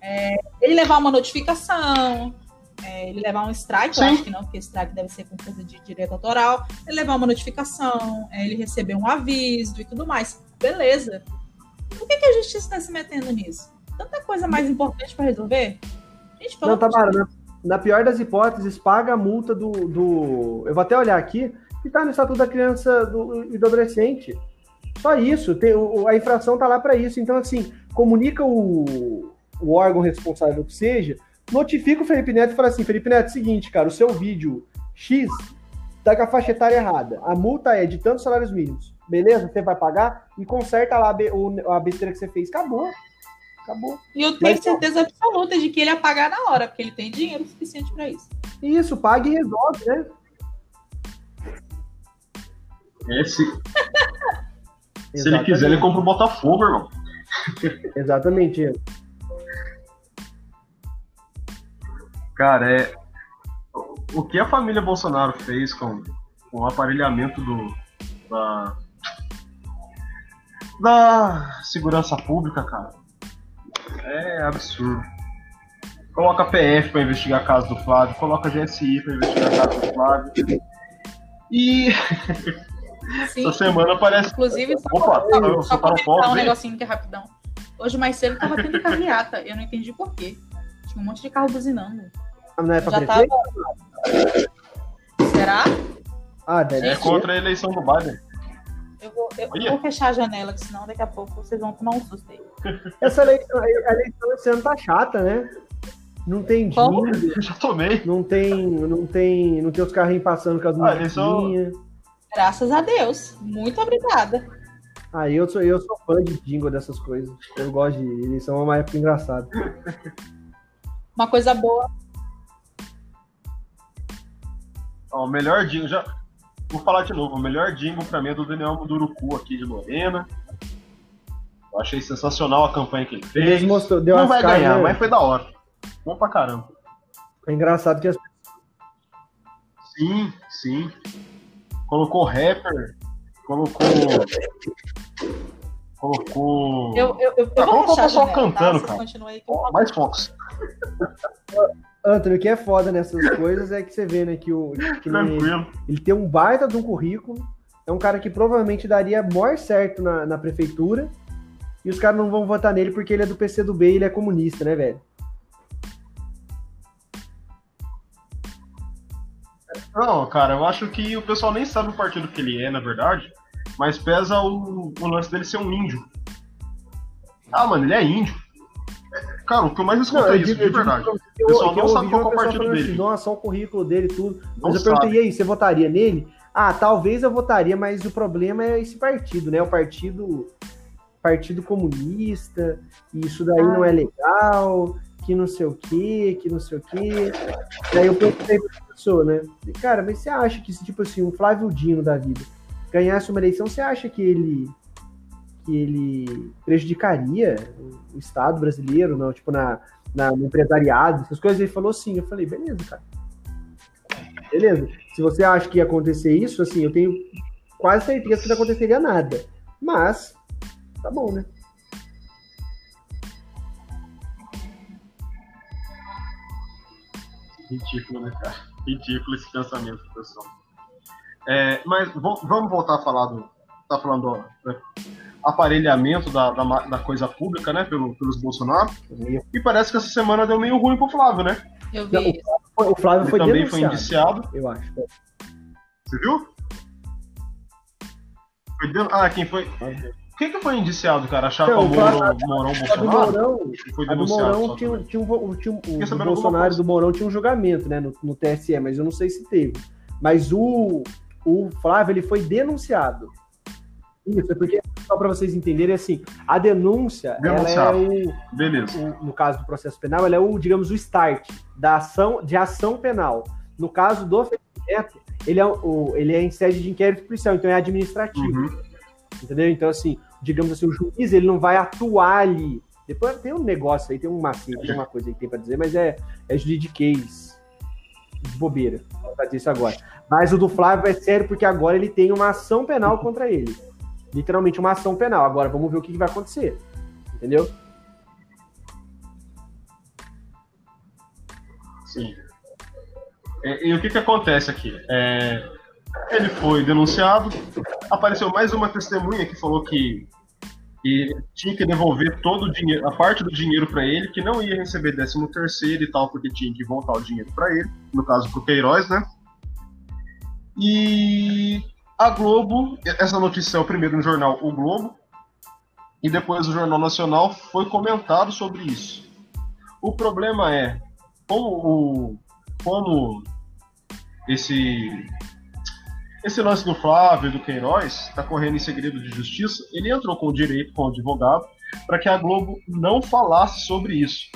É, ele levar uma notificação, é, ele levar um strike, eu Sim. acho que não, porque strike deve ser com coisa de direito autoral. Ele levar uma notificação, é, ele receber um aviso e tudo mais. Beleza. Por que, que a justiça está se metendo nisso? Tanta coisa mais importante para resolver? Gente, pelo Não, tá Tamara, na, na pior das hipóteses, paga a multa do, do. Eu vou até olhar aqui, que tá no Estatuto da Criança do- e do Adolescente. Só isso, tem, a infração tá lá para isso. Então, assim, comunica o, o órgão responsável que seja, notifica o Felipe Neto e fala assim: Felipe Neto, seguinte, cara, o seu vídeo X tá com a faixa etária errada. A multa é de tantos salários mínimos. Beleza? Você vai pagar e conserta lá a, besteira que você fez. Acabou. Acabou. E eu tenho Mas- certeza absoluta de que ele ia pagar na hora, porque ele tem dinheiro suficiente para isso. Isso, paga e resolve, né? Esse, se ele quiser, ele compra o Botafogo, irmão. Exatamente. Cara, é. O que a família Bolsonaro fez com, com o aparelhamento do. Da. Da segurança pública, cara. É absurdo. Coloca a PF pra investigar a casa do Flávio, coloca a GSI pra investigar a casa do Flávio. E Sim. essa semana parece. Inclusive, só, Opa, só, só para o comentar um negocinho que é rapidão. Hoje mais cedo tava tendo carreata. Eu não entendi por quê. Tinha um monte de carro buzinando. Não é pra Já tava. Será? Ah, deve É contra a eleição do Biden. Eu vou, eu Olha. vou fechar a janela, senão daqui a pouco vocês vão tomar um susto aí. Essa eleição, a eleição esse ano tá chata, né? Não tem Como? já tomei. não tem, não tem, não tem os carrinhos passando com as Ah, eleição-. Graças a Deus. Muito obrigada. Ah, eu sou, eu sou fã de jingle dessas coisas. Eu gosto de eleição, é uma época engraçada. Uma coisa boa. Ó, o melhor jingle, já. Vou falar de novo, o melhor jingle pra mim é do Daniel Munduruku aqui de Lorena. Eu achei sensacional a campanha que ele fez. Ele mostrou, deu Não vai caras, ganhar, né? mas foi da hora. Bom pra caramba. É engraçado que as Sim, sim. Colocou rapper, colocou. Colocou. Eu, eu, eu, eu Ah, vou coloca o pessoal cantando, tá? Vocês cara. aí Mais Fox. Antônio, o que é foda nessas coisas é que você vê, né, que, o, que ele, ele tem um baita de um currículo, é um cara que provavelmente daria maior certo na, na prefeitura, e os caras não vão votar nele porque ele é do PC do B e ele é comunista, né, velho? Não, cara, eu acho que o pessoal nem sabe o partido que ele é, na verdade. Mas pesa o, o lance dele ser um índio. Ah, mano, ele é índio. Cara, o que eu mais escuto é eu isso, de verdade. eu- O pessoal não sabe qual é o partido dele. Assim, Nossa, o currículo dele e tudo. Não Mas eu perguntei, sabe. e aí, você votaria nele? Ah, talvez eu votaria, mas o problema é esse partido, né? O partido, partido comunista, e isso daí não é legal, que não sei o quê, que não sei o quê. Daí eu perguntei pra pessoa, né? Cara, mas você acha que se, tipo assim, um Flávio Dino da vida ganhasse uma eleição, você acha que ele que ele prejudicaria o Estado brasileiro, não, tipo, na, na, no empresariado, essas coisas? Ele falou sim. Eu falei, beleza, cara. Beleza. Se você acha que ia acontecer isso, assim, eu tenho quase certeza que não aconteceria nada. Mas, tá bom, né? Ridículo, né, cara? Ridículo esse pensamento pessoal. É, mas vamos voltar a falar do. Tá falando né, aparelhamento da, da, da coisa pública, né? Pelo, pelos Bolsonaro. E parece que essa semana deu meio ruim pro Flávio, né? Eu vi Não, isso. O Flávio foi também foi denunciado, indiciado. eu acho. Você viu? Foi den- Ah, quem foi. Quem que foi indiciado, cara? A chapa Então, Mourão Bolsonaro? Mourão, foi denunciado. Mourão só tinha, também. tinha um, vo- tinha um, o Bolsonaro e do Mourão tinha um julgamento, né, no, no TSE, mas eu não sei se teve. Mas o, o Flávio, ele foi denunciado. Isso, é porque, só para vocês entenderem, assim, a denúncia, ela é o, Beleza. o- no caso do processo penal, ela é o, digamos, o start da ação, de ação penal. No caso do Felipe Neto, ele é, o, ele é em sede de inquérito policial, então é administrativo. Uhum. Entendeu? Então, assim, digamos assim, o juiz ele não vai atuar ali. Depois tem um negócio aí, tem um macete, tem uma coisa aí que tem pra dizer, mas é, é juridiquês de bobeira. Vou fazer isso agora. Mas o do Flávio é sério porque agora ele tem uma ação penal contra ele. Literalmente uma ação penal. Agora vamos ver o que, que vai acontecer. Entendeu? Sim. É, e o que, que acontece aqui? É, ele foi denunciado, apareceu mais uma testemunha que falou que, que tinha que devolver todo o dinheiro, a parte do dinheiro para ele, que não ia receber 13 terceiro e tal, porque tinha que voltar o dinheiro para ele, no caso pro Queiroz, né? E a Globo, essa notícia é o primeiro no jornal O Globo, e depois o Jornal Nacional foi comentado sobre isso. O problema é, como como esse esse lance do Flávio do Queiroz está correndo em segredo de justiça, ele entrou com o direito, com o advogado, para que a Globo não falasse sobre isso.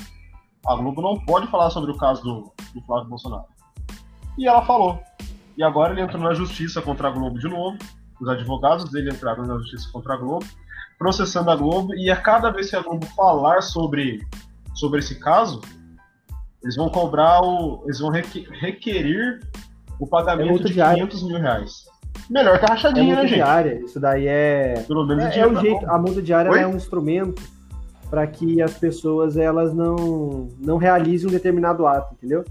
A Globo não pode falar sobre o caso do, do Flávio Bolsonaro. E ela falou. E agora ele entrou na justiça contra a Globo de novo. Os advogados dele entraram na justiça contra a Globo, processando a Globo. E a cada vez que a Globo falar sobre, sobre esse caso, eles vão cobrar o. Eles vão reque- requerir o É pagamento multa de diária. 500 mil reais. Melhor que a É rachadinha, multa né, gente? diária. Isso daí é. Pelo menos É, é o jeito. bom. A multa diária é um instrumento para que as pessoas elas não, não realizem um determinado ato, entendeu?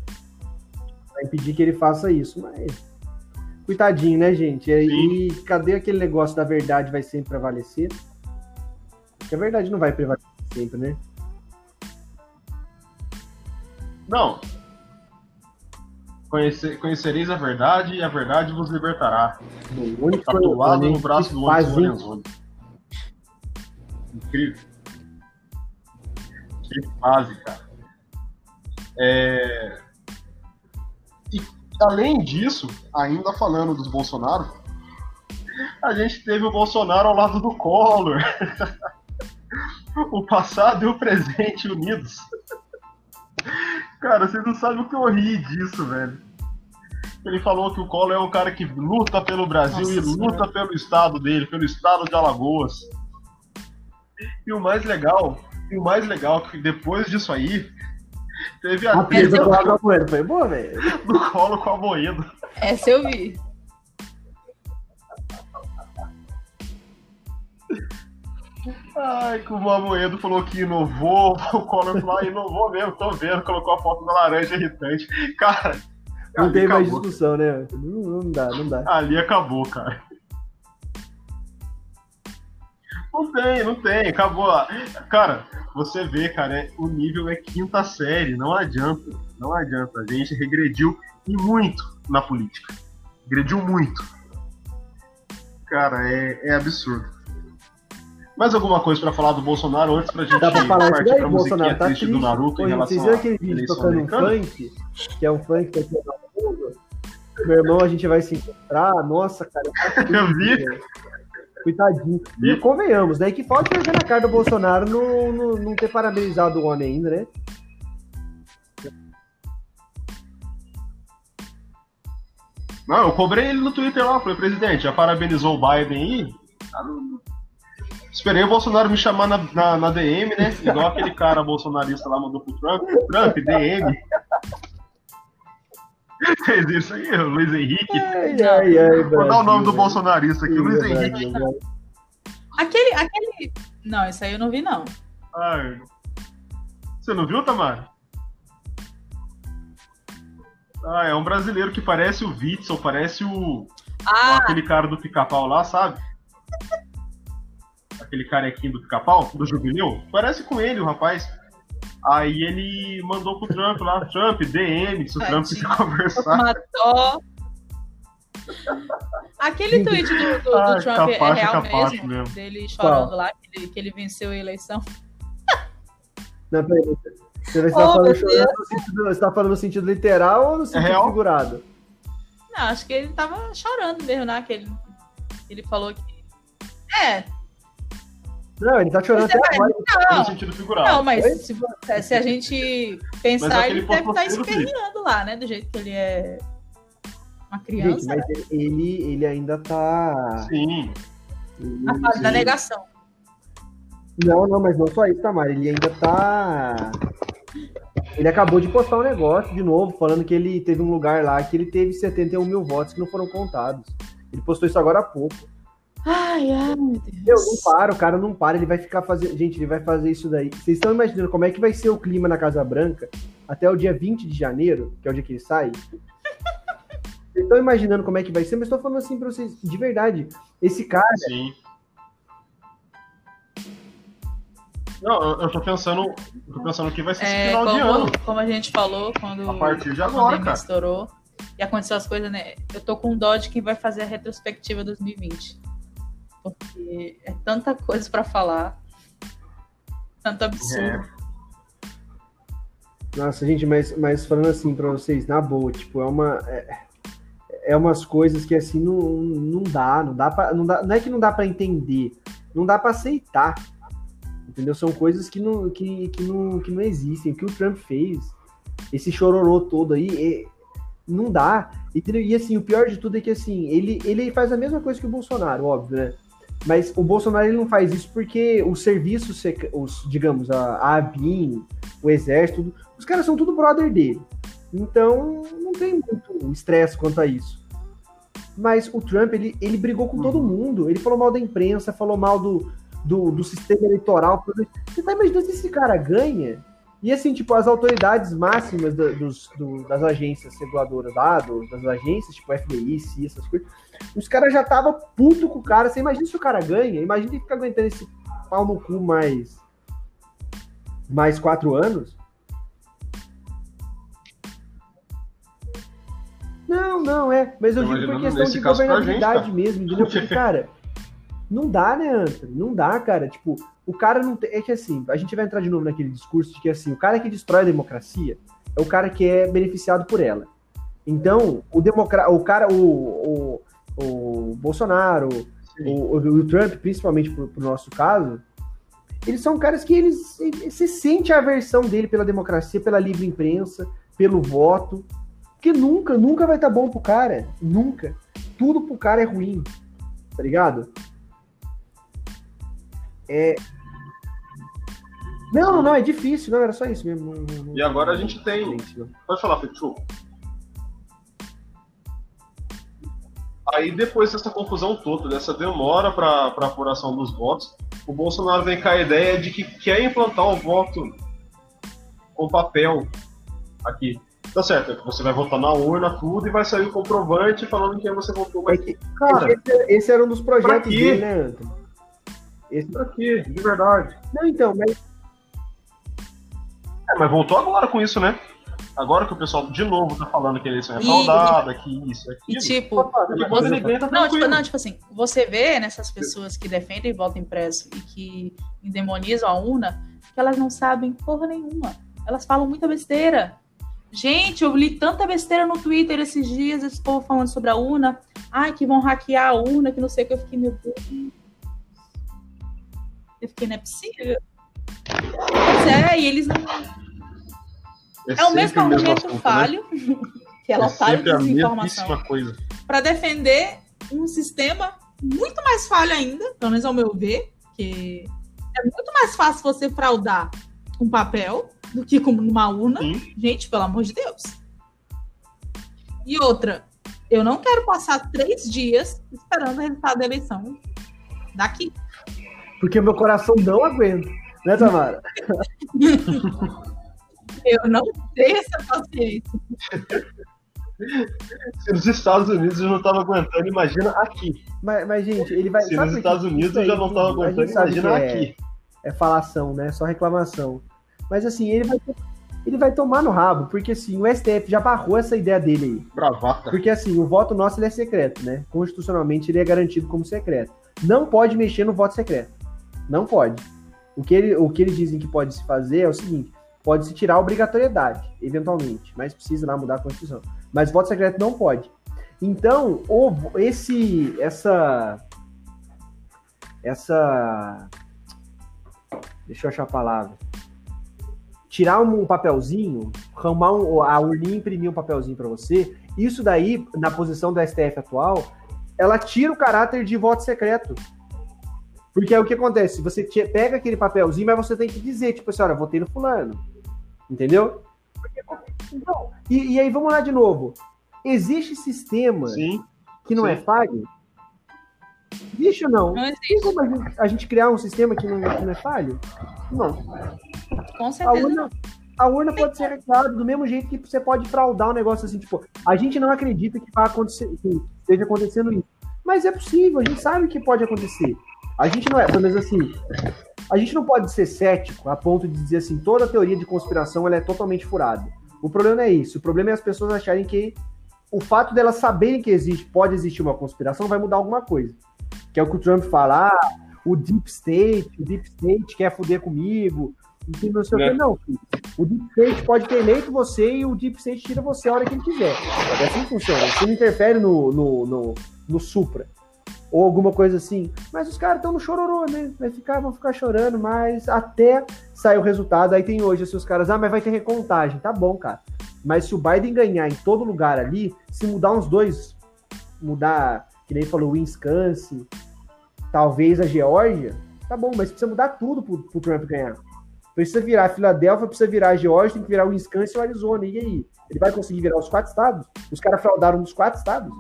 Para impedir que ele faça isso. Mas. Coitadinho, né, gente? E, e cadê aquele negócio da verdade vai sempre prevalecer? Porque a verdade não vai prevalecer sempre, né? Não. Conhece- conhecereis a verdade e a verdade vos libertará. O único Tatuado né, no braço do. Lorenzoni. Incrível. Que fase, cara. É... Além disso, ainda falando dos Bolsonaro, a gente teve o Bolsonaro ao lado do Collor. o passado e o presente unidos. Cara, vocês não sabem o que eu ri disso, velho. Ele falou que o Collor é um cara que luta pelo Brasil Nossa e Senhora. luta pelo estado dele, pelo estado de Alagoas. E o mais legal, e o mais legal é que depois disso aí, teve a A treta do Bueno foi boa, velho. do Collor com a Moedo. Essa eu vi. Ai, que o Amoedo falou que inovou, o Collor falou, ah, inovou mesmo, tô vendo, colocou a foto da laranja irritante. Cara, Não tem mais acabou. discussão, né? Não, não dá, não dá. Ali acabou, cara. Não tem, não tem, acabou. Cara, você vê, cara, é- o nível é quinta série, não adianta, não adianta. A gente regrediu e muito na política. Regrediu muito. Cara, é, é absurdo. Mais alguma coisa pra falar do Bolsonaro antes pra gente Dá pra falar partir daí, pra Bolsonaro tá triste do Naruto em relação vocês viram aquele vídeo tocando um funk? Que é um funk que mundo. Meu irmão, a gente vai se encontrar. Nossa, cara. tá triste, Eu vi. Coitadinho. Vi. E convenhamos, né? Que falta vergonha na cara do Bolsonaro não, não, não ter parabenizado o homem ainda, né? Não, eu cobrei ele no Twitter lá, falei, presidente, já parabenizou o Biden aí? Ah, Esperei o Bolsonaro me chamar na, na, na DM, né? Igual aquele cara bolsonarista lá mandou pro Trump. Trump, DM. Fez isso aí, o Luiz Henrique. Ai, ai, ai. Vou dar o nome do Brasil, bolsonarista aqui. Luiz Brasil, Henrique. velho. Aquele, aquele. Não, isso aí eu não vi, não. Ai. Você não viu, Tamara? Ah, é um brasileiro que parece o Witzel, parece o. Ah, aquele cara do pica-pau lá, sabe? Aquele carequinho do pica-pau, do jubileu. Parece com ele, o rapaz. Aí ele mandou pro Trump lá, Trump, DM, se o Trump quiser Tadinho. conversar. dó. Aquele tweet do, do- do Ai, Trump é capaz, real capaz mesmo, mesmo. dele chorando lá, que ele, que ele venceu a eleição. Não, peraí, você estar Oh, falando, chorando no sentido, você tá falando no sentido literal ou no sentido real? figurado? Não, acho que ele tava chorando mesmo, né? Que ele, ele falou que. É, Não, ele tá chorando até agora. No não, sentido figurado. não, mas Oi? se, você- se a gente pensar, ele deve estar Felipe. esperneando lá, né? Do jeito que ele é uma Gente, criança. mas ele- ele, ele ainda tá. Sim. a fase da negação. Não, não, mas não só isso, Tamara. Ele ainda tá. Ele acabou de postar um negócio de novo, falando que ele teve um lugar lá que ele teve 71 mil votos que não foram contados. Ele postou isso agora há pouco. Ai, ai, meu Meu, Deus. não para, o cara não para, ele vai ficar fazendo. Gente, ele vai fazer isso daí. Vocês estão imaginando como é que vai ser o clima na Casa Branca até o dia 20 de janeiro, que é o dia que ele sai? Vocês estão imaginando como é que vai ser, mas estou falando assim pra vocês, de verdade. Esse cara. Sim. Não, eu, eu tô pensando. eu tô pensando que vai ser esse É, final de ano. como, como a gente falou, quando A partir de a agora, cara. estourou e aconteceu as coisas, né? Eu tô com dó de quem vai fazer a retrospectiva 2020. Porque é tanta coisa pra falar. Tanto absurdo. É. Nossa, gente, mas, mas falando assim pra vocês, na boa, tipo, é uma. É, é umas coisas que assim não, não dá, não dá para não dá, não é que não dá pra entender, não dá pra aceitar. Entendeu? São coisas que não, que, que não, que não existem. O que o Trump fez, esse chororô todo aí, é- não dá. Entendeu? E assim, o pior de tudo é que assim, ele, ele faz a mesma coisa que o Bolsonaro, óbvio, né? Mas o Bolsonaro ele não faz isso porque os serviços, os, digamos, a, ABIN, o Exército, tudo, os caras são tudo brother dele. Então, não tem muito estresse quanto a isso. Mas o Trump, ele, ele brigou com todo mundo. Ele falou mal da imprensa, falou mal do, do, do sistema eleitoral. Você tá imaginando se esse cara ganha? E assim, tipo, as autoridades máximas da- dos, do- das agências reguladoras lá, do- das agências, tipo FBI, CIA, essas coisas, os caras já estavam puto com o cara. Você imagina se o cara ganha? Imagina ele ficar aguentando esse pau no cu mais, mais quatro anos. Não, não, é. Mas eu digo por questão de governabilidade gente, mesmo, entendeu? Porque, cara, não dá, né, Anthony? Não dá, cara. Tipo, o cara não tem. É que assim, a gente vai entrar de novo naquele discurso de que assim, o cara que destrói a democracia é o cara que é beneficiado por ela. Então, o democra... o cara, o, o, o Bolsonaro, o, o, Trump, principalmente pro, pro nosso caso, eles são caras que eles. Você sente a aversão dele pela democracia, pela livre imprensa, pelo voto. Porque nunca, nunca vai estar bom pro cara. Nunca. Tudo pro cara é ruim. Tá ligado? É. Não, não, é difícil, não, era só isso mesmo. não- não- não- E agora a gente tem- não. Pode falar, Fechu. Aí depois dessa confusão toda, dessa demora para a apuração dos votos, o Bolsonaro vem com a ideia de que quer implantar o voto com papel aqui. Tá certo, que você vai votar na urna, tudo, e vai sair o comprovante falando quem você votou. Mas, É que- cara, esse, esse era um dos projetos dele, né, Antônio? Esse... pra quê? De verdade. Não, então, mas É, mas voltou agora com isso, né? Agora que o pessoal de novo tá falando que a eleição é E- fraudada, que isso, E aquilo. tipo, Ele você- ele ganha, tá Não, tipo, não, tipo assim, você vê nessas pessoas que defendem voto impresso e que endemonizam a urna, que elas não sabem porra nenhuma. Elas falam muita besteira. Gente, eu li tanta besteira no Twitter esses dias, esse povo falando sobre a urna. Ai, que vão hackear a urna, que não sei o que. Eu fiquei, meu Deus. Eu fiquei, não é possível. Pois é, e eles não. É o sempre mesmo argumento assunto, né? falho, que é É de desinformação para defender um sistema muito mais falho ainda, pelo menos ao meu ver, que é muito mais fácil você fraudar um papel do que com uma urna. Sim. Gente, pelo amor de Deus. E outra, eu não quero passar três dias esperando o resultado da eleição daqui. porque meu coração não aguenta. Né, Tamara? Eu não tenho essa paciência. Se nos Estados Unidos eu não tava aguentando, imagina aqui. Mas, mas, gente, ele vai. Se sabe nos Estados Unidos eu já não tava tudo, a gente aguentando, imagina é- aqui. é falação, né? Só reclamação. Mas assim, ele vai ele vai tomar no rabo, porque assim, o STF já barrou essa ideia dele aí. Bravata. Porque assim, o voto nosso ele é secreto, né? Constitucionalmente ele é garantido como secreto. Não pode mexer no voto secreto. Não pode. O que, ele, o que eles dizem que pode se fazer é o seguinte: pode se tirar a obrigatoriedade, eventualmente, mas precisa lá mudar a Constituição. Mas voto secreto não pode. Então, esse, essa, essa, deixa eu achar a palavra, tirar um papelzinho, ramar um, a urninha imprimir um papelzinho para você, isso daí, na posição do STF atual, ela tira o caráter de voto secreto. Porque é o que acontece, você pega aquele papelzinho, mas você tem que dizer, tipo assim, olha, votei no fulano. Entendeu? Então, e, e aí vamos lá de novo. Existe sistema Sim. que não Sim. é falho? Existe ou não? Não Tem existe. como a gente, a gente criar um sistema que não, que não é falho? Não. Com A certeza. urna, a urna pode ser hackeada do mesmo jeito que você pode fraudar um negócio assim, tipo, a gente não acredita que vai acontecer, que esteja acontecendo isso. Mas é possível, a gente sabe que pode acontecer. A gente não é, pelo menos assim, a gente não pode ser cético a ponto de dizer assim, toda teoria de conspiração ela é totalmente furada. O problema não é isso, o problema é as pessoas acharem que o fato delas saberem que existe, pode existir uma conspiração, vai mudar alguma coisa. Que é o que o Trump fala, ah, o Deep State, o Deep State quer foder comigo, e não sei o que, não. filho. O Deep State pode ter eleito você e o Deep State tira você a hora que ele quiser. É assim que funciona. Você não interfere no, no, no, no Supra. Ou alguma coisa assim. Mas os caras estão no chororô, né? Vai ficar, vão ficar chorando, mas até sair o resultado. Aí tem hoje, assim, os caras, ah, mas vai ter recontagem. Tá bom, cara. Mas se o Biden ganhar em todo lugar ali, se mudar uns dois, mudar, que nem falou, Wisconsin, talvez a Geórgia, tá bom, mas precisa mudar tudo pro, pro Trump ganhar. Precisa virar Filadélfia, precisa virar a Geórgia, tem que virar Wisconsin o Arizona. E aí? Ele vai conseguir virar os quatro estados? Os caras fraudaram nos quatro estados?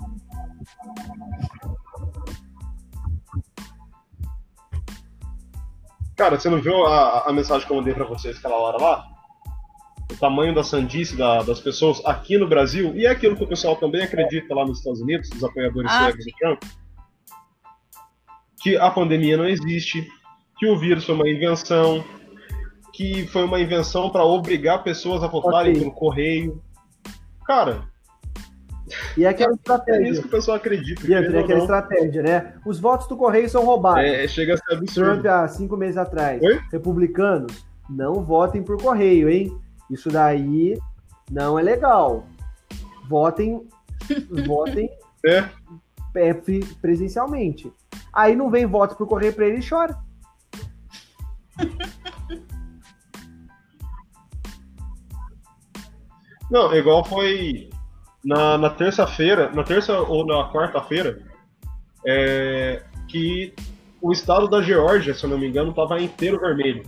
Cara, você não viu a, a mensagem que eu mandei pra vocês aquela hora lá? O tamanho da sandice da- das pessoas aqui no Brasil, e é aquilo que o pessoal também acredita lá nos Estados Unidos, os apoiadores Ah, cegos do Trump, que a pandemia não existe, que o vírus foi uma invenção, que foi uma invenção para obrigar pessoas a votarem Ok. pelo correio. Cara, E é aquela é isso estratégia. que o pessoal acredita. E é aquela estratégia, né? Os votos do Correio são roubados. É, chega a ser Trump, absurdo. há cinco meses atrás, Oi? republicanos, não votem por correio, hein? Isso daí não é legal. Votem, votem É. é, pre- presencialmente. Aí não vem voto por correio pra ele e chora. Não, igual foi na, na terça-feira, na terça ou na quarta-feira, é, que o estado da Geórgia, se eu não me engano, estava inteiro vermelho.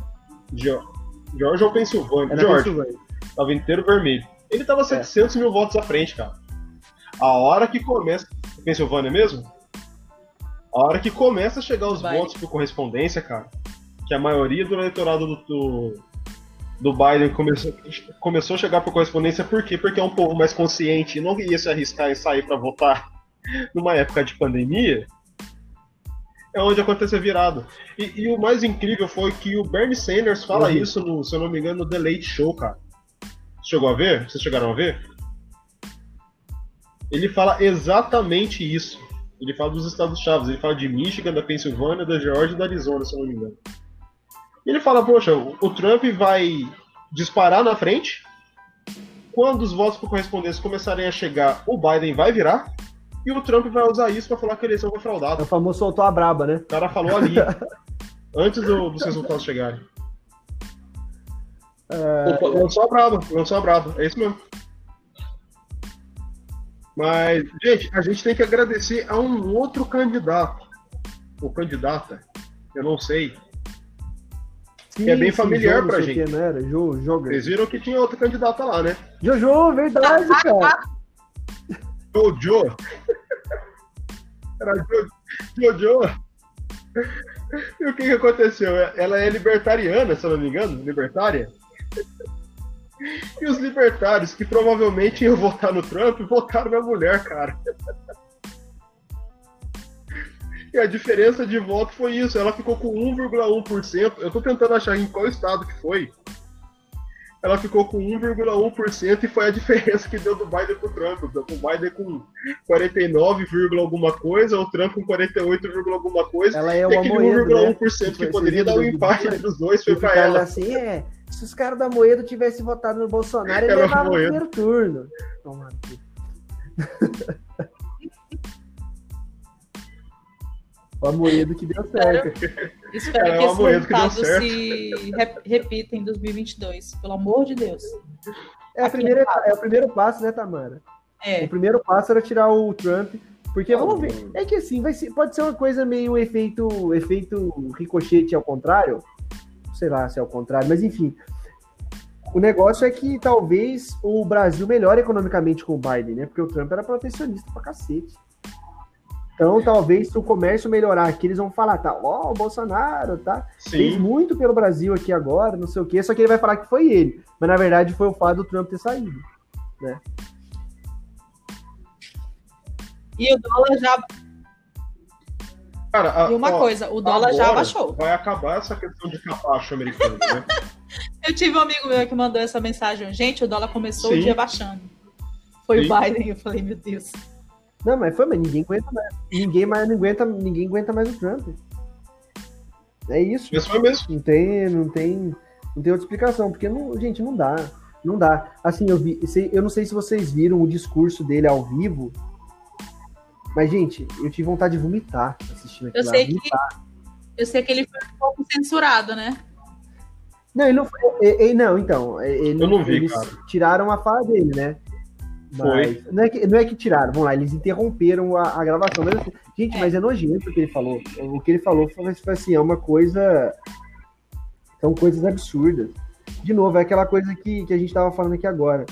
Geórgia ou Pensilvânia? É na Geórgia, Pensilvânia. estava inteiro vermelho. Ele estava 700 mil votos à frente, cara. A hora que começa. Pensilvânia mesmo? A hora que começa a chegar os Vai. votos por correspondência, cara, que a maioria do eleitorado do, do, do Biden começou, começou a chegar por correspondência, por quê? Porque é um povo mais consciente e não ia se arriscar em sair para votar numa época de pandemia. É onde aconteceu a virada. E, e o mais incrível foi que o Bernie Sanders fala vi. isso, no, se eu não me engano, no The Late Show, cara. Chegou a ver? Vocês chegaram a ver? Ele fala exatamente isso. Ele fala dos estados chaves. Ele fala de Michigan, da Pensilvânia, da Geórgia e da Arizona, se eu não me engano. E ele fala, poxa, o Trump vai disparar na frente. Quando os votos por correspondência começarem a chegar, o Biden vai virar. E o Trump vai usar isso para falar que a eleição foi É fraudada. o famoso soltou a braba, né? O cara falou ali, antes do- dos resultados chegarem. Opa, Lançou a braba, lançou a braba, é isso mesmo. Mas, gente, a gente tem que agradecer a um outro candidato. Ou candidata, eu não sei. Sim, é bem familiar Jô, pra gente. que, Não era? Jô, Joga. Vocês viram que tinha outra candidata lá, né? Jojo, verdade, cara. Jojo. Era Jo- Jojo. E o que, que aconteceu? Ela é libertariana, se eu não me engano, libertária. E os libertários, que provavelmente iam votar no Trump, votaram na mulher, cara. E a diferença de voto foi isso, ela ficou com 1,1%. Eu tô tentando achar em qual estado que foi. ela ficou com 1,1% e foi a diferença que deu do Biden pro Trump. O Biden com 49, alguma coisa, o Trump com 48, alguma coisa. Ela é uma moeda, 1,1% né? que poderia dar o um empate entre os dois foi pra ela. assim, é, se os caras da moeda tivessem votado no Bolsonaro, ele levava no primeiro turno. Toma, O Amoedo que deu certo. Espero, é, que esse resultado se repita em 2022, pelo amor de Deus. É, a primeira, é o primeiro passo, né, Tamara? É. O primeiro passo era tirar o Trump, porque vamos ver. É que assim, vai ser, pode ser uma coisa meio efeito, efeito ricochete ao contrário. Sei lá se é ao contrário, mas enfim. O negócio é que talvez o Brasil melhore economicamente com o Biden, né? Porque o Trump era protecionista pra cacete. Então, talvez se o comércio melhorar aqui, eles vão falar, tá, ó, oh, o Bolsonaro, tá? Sim. Fez muito pelo Brasil aqui agora, não sei o quê, só que ele vai falar que foi ele. Mas na verdade foi o fato do Trump ter saído, né? E o dólar já. Cara, a, e uma ó, coisa, o dólar já baixou. Vai acabar essa questão de capacho americano, né? Eu tive um amigo meu que mandou essa mensagem. Gente, o dólar começou Sim. o dia baixando. Foi Sim. o Biden. Eu falei, meu Deus. Não, mas foi, mas ninguém aguenta mais. Ninguém mais não aguenta, ninguém aguenta mais o Trump. É isso. Isso foi mesmo. Não tem, não tem, não tem outra explicação, porque não, gente, não dá. Não dá. Assim, eu vi, eu não sei se vocês viram o discurso dele ao vivo, mas gente, eu tive vontade de vomitar assistindo aquilo. Eu sei que eu sei que ele foi um pouco censurado, né? Não, ele não foi. Ele, não, então. Ele, eu não vi, eles cara. tiraram a fala dele, né? Mas Foi. Não é, que, não é que tiraram, vamos lá, eles interromperam a, a gravação. Mas, assim, gente, mas é nojento o que ele falou. O que ele falou foi, foi assim, é uma coisa. São coisas absurdas. De novo, é aquela coisa que, que a gente estava falando aqui agora.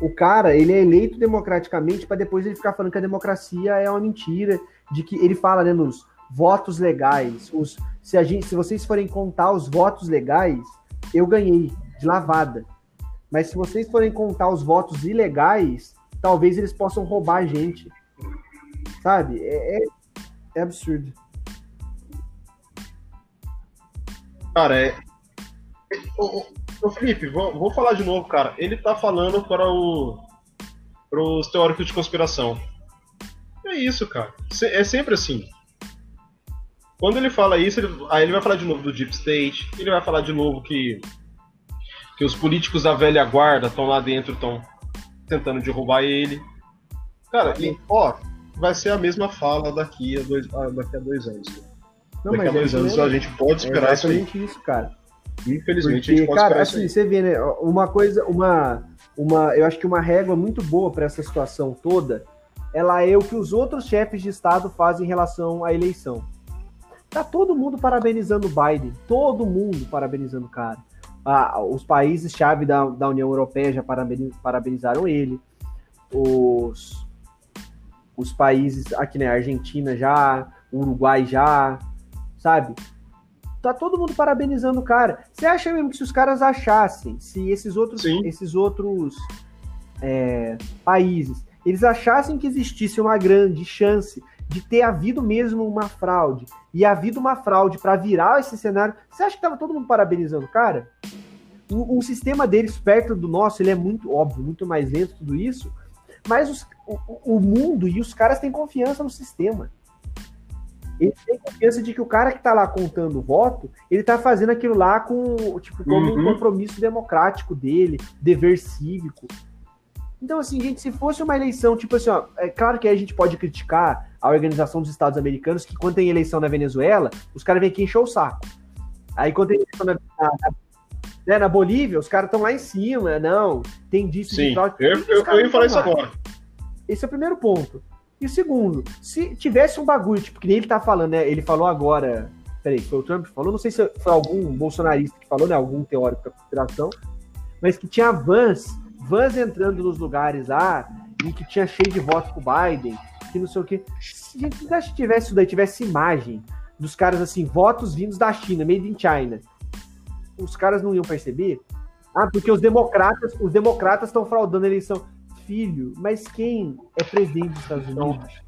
O cara, ele é eleito democraticamente para depois ele ficar falando que a democracia é uma mentira, de que ele fala, né, nos votos legais, os, se, a gente, se vocês forem contar os votos legais, eu ganhei de lavada. Mas se vocês forem contar os votos ilegais, talvez eles possam roubar a gente. Sabe? É, é, é absurdo. Cara, é. Ô, ô, Felipe, vou, vou falar de novo, cara. Ele tá falando para o. para os teóricos de conspiração. É isso, cara. É sempre assim. Quando ele fala isso, ele, aí ele vai falar de novo do Deep State, ele vai falar de novo que que os políticos da velha guarda estão lá dentro, estão tentando derrubar ele. Cara, e, ó, vai ser a mesma fala daqui a dois, daqui a dois anos. Não, daqui a dois é anos a gente pode esperar é isso aí. isso, cara. Infelizmente Porque, a gente pode cara, esperar assim, isso aí. você vê, né, uma coisa, uma, uma, eu acho que uma régua muito boa para essa situação toda, ela é o que os outros chefes de estado fazem em relação à eleição. Tá todo mundo parabenizando o Biden, todo mundo parabenizando o cara ah, os países-chave da, da União Europeia já parabenizaram ele, os, os países aqui, né, Argentina já, Uruguai já, sabe? Tá todo mundo parabenizando o cara. Você acha mesmo que se os caras achassem, se esses outros, esses outros é, países, eles achassem que existisse uma grande chance de ter havido mesmo uma fraude e havido uma fraude para virar esse cenário, você acha que tava todo mundo parabenizando o cara? O, o, sistema deles perto do nosso, ele é muito óbvio, muito mais lento, tudo isso, mas os, o, o, mundo e os caras têm confiança no sistema. Eles têm confiança de que o cara que tá lá contando o voto, ele tá fazendo aquilo lá com, tipo, como uhum. um compromisso democrático dele, dever cívico. Então, assim, gente, se fosse uma eleição, tipo assim, ó, é claro que a gente pode criticar a Organização dos Estados Americanos, que quando tem eleição na Venezuela, os caras vêm aqui encher o saco. Aí quando tem eleição na, na, né, na Bolívia, os caras estão lá em cima, não, tem disso Sim, tal. Eu, eu, eu ia falar isso agora. Esse é o primeiro ponto. E o segundo, se tivesse um bagulho, tipo, que nem ele tá falando, né? Ele falou agora. Peraí, foi o Trump que falou? Não sei se foi algum bolsonarista que falou, né? Algum teórico da conspiração. Mas que tinha vans vans entrando nos lugares lá e que tinha cheio de votos pro Biden, que não sei o quê. Se a gente tivesse isso daí, tivesse imagem dos caras assim, votos vindos da China, made in China, os caras não iam perceber? Ah, porque os democratas, os democratas estão fraudando a eleição. Filho, mas quem é presidente dos Estados Unidos?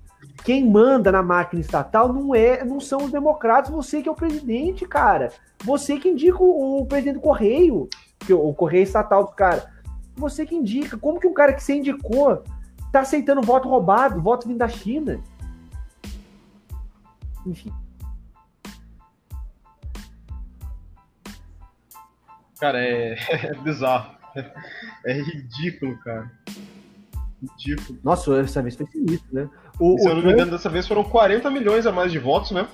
Quem manda na máquina estatal não é, não são os democratas, você que é o presidente, cara. Você que indica o, o presidente do Correio. porque o correio estatal do cara. Você que indica. Como que um cara que você indicou tá aceitando voto roubado, voto vindo da China? Enfim. Cara, é, é bizarro. É ridículo, cara. Ridículo. Nossa, essa vez foi sinistro, né? O, Se eu o não me engano, dessa vez foram 40 milhões a mais de votos, né?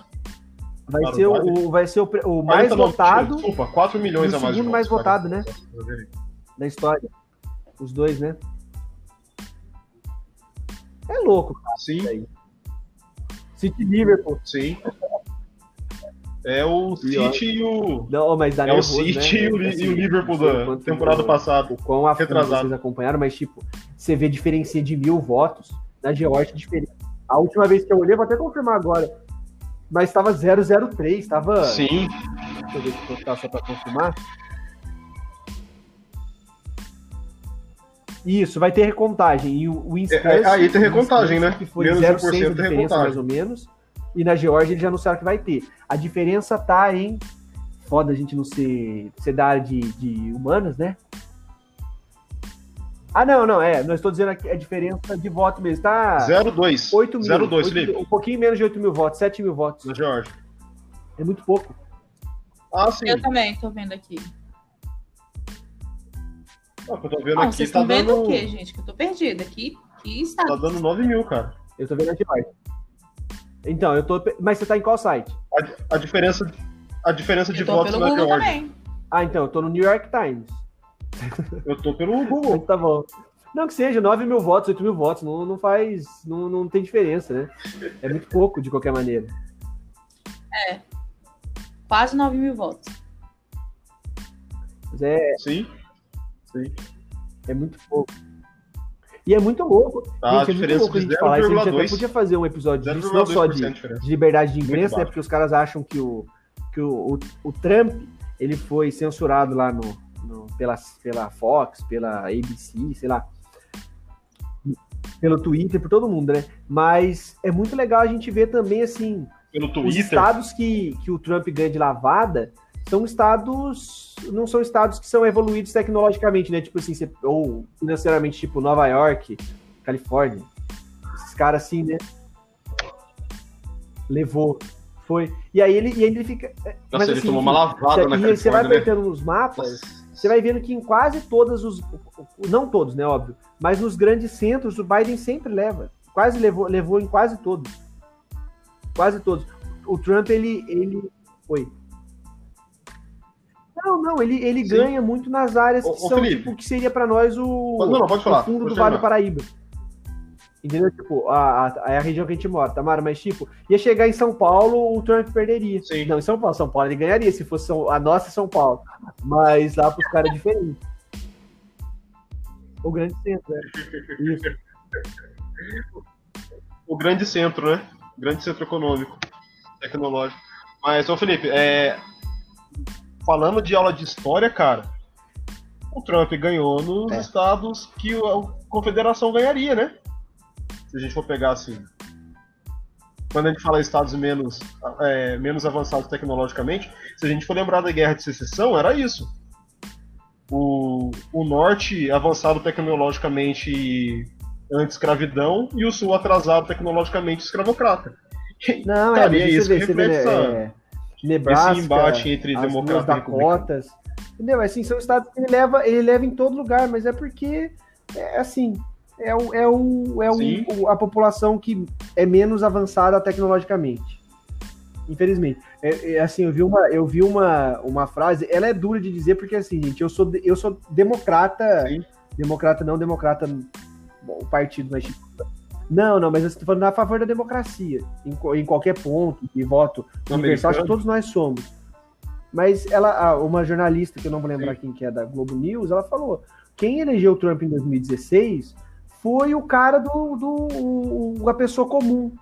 vai Claro, ser, o, vai ser o, o mais 40 não, votado Desculpa, 4 milhões o a mais de segundo mais votado, né? da história. Os dois, né? É louco, cara. Sim, City Liverpool. sim. É o City e o. Não, mas dá É o nervoso, City né? e o, Assim, e o Liverpool da temporada passada. O quão a Retrasado. vocês acompanharam, mas tipo, você vê diferença de mil votos na Geórgia diferente. A última vez que eu olhei, vou até confirmar agora. Mas estava 003, estava. Sim, Deixa eu ver se tá só para confirmar. Isso, vai ter recontagem. E o Wisconsin, É, é, aí tem recontagem, né? Que foi Menos de 0,6 1% de diferença, recontagem. mais ou menos. E na Geórgia eles já anunciaram que vai ter. A diferença tá em. Foda a gente não ser, ser da área de, de humanas, né? Ah, não, não, é. Não estou dizendo aqui a diferença de voto mesmo. Tá 0-2. 8 mil. 0,2, 8 Felipe. Um pouquinho menos de 8 mil votos, 7 mil votos. Na Georgia. É muito pouco. Ah, sim. Eu também tô vendo aqui. Ah, o que eu tô vendo Não, aqui vocês tá estão vendo dando, o quê, gente? Que eu tô perdida. Que, que está. tá dando 9 mil, cara. Eu tô vendo a Geórgia. Então, eu tô. Mas você tá em qual site? A, a diferença, a diferença de Eu tô votos pelo na Google Georgia. também. Ah, então, eu tô no New York Times. Eu tô pelo Google. Tá bom. Não que seja, 9 mil votos, 8 mil votos, não, não faz. Não, não tem diferença, né? É muito pouco, de qualquer maneira. Quase 9 mil votos. Mas é, Sim. É muito pouco. E é muito louco. Tá, a gente, é muito louco a gente falar isso. A gente até 0,2. podia fazer um episódio disso, não só 0,2% de, de liberdade de imprensa, né? Porque os caras acham que o, que o, o, o Trump ele foi censurado lá no, no- pela, pela Fox, pela ABC, sei lá. Pelo Twitter, por todo mundo, né? Mas é muito legal a gente ver também, assim, Pelo os Twitter. estados que, que o Trump ganha de lavada são estados. Não são estados que são evoluídos tecnologicamente, né? Tipo assim, você- ou financeiramente, tipo Nova York, Califórnia. Esses caras assim, né? Levou. Foi. E aí ele, e aí ele fica. Nossa, ele assim, tomou uma lavada você- na e você vai né? apertando nos mapas, Nossa. você vai vendo que em quase todas os. Não todos, né? Óbvio. Mas nos grandes centros, o Biden sempre leva. Quase levou, levou em quase todos. Quase todos. O Trump, ele. ele... Oi. Não, não, ele, ele Sim. ganha muito nas áreas que Ô, são, Felipe. tipo, que seria pra nós o, Não, não, falar, o fundo do Vale do. Paraíba. Entendeu? Tipo, a, a, é a região que a gente mora, Tamara, mas tipo, ia chegar em São Paulo, o Trump perderia. Sim. Não, em São Paulo, São Paulo ele ganharia se fosse a nossa São Paulo. Mas lá pros caras é diferente. O grande centro, né? Isso. O grande centro, né? Grande centro econômico, tecnológico. Mas, ô Felipe, é... falando de aula de história, cara, o Trump ganhou nos É. estados que a confederação ganharia, né? Se a gente for pegar assim. Quando a gente fala estados menos, é, menos avançados tecnologicamente, se a gente for lembrar da guerra de secessão, era isso. O, o norte avançado tecnologicamente anti-escravidão e o sul atrasado tecnologicamente escravocrata. Não, é, Cara, e é você isso vê, que vê, é, Nebraska, esse embate entre as democrata duas e. Dakotas. Entendeu? Assim, são estados que ele leva, ele leva em todo lugar, mas é porque, é assim, é, o, é, o, é o, a população que é menos avançada tecnologicamente. Infelizmente. É, é, assim, eu vi, uma, eu vi uma, uma frase, ela é dura de dizer, porque assim, gente, eu sou, eu sou democrata, Sim. democrata não democrata, bom, o partido, mas tipo, não, não, mas eu estou falando a favor da democracia, em, em qualquer ponto, de voto universal, acho que todos nós somos. Mas ela, uma jornalista, que eu não vou lembrar quem que é, da Globo News, ela falou, quem elegeu o Trump em 2016 foi o cara do, do o- a pessoa comum.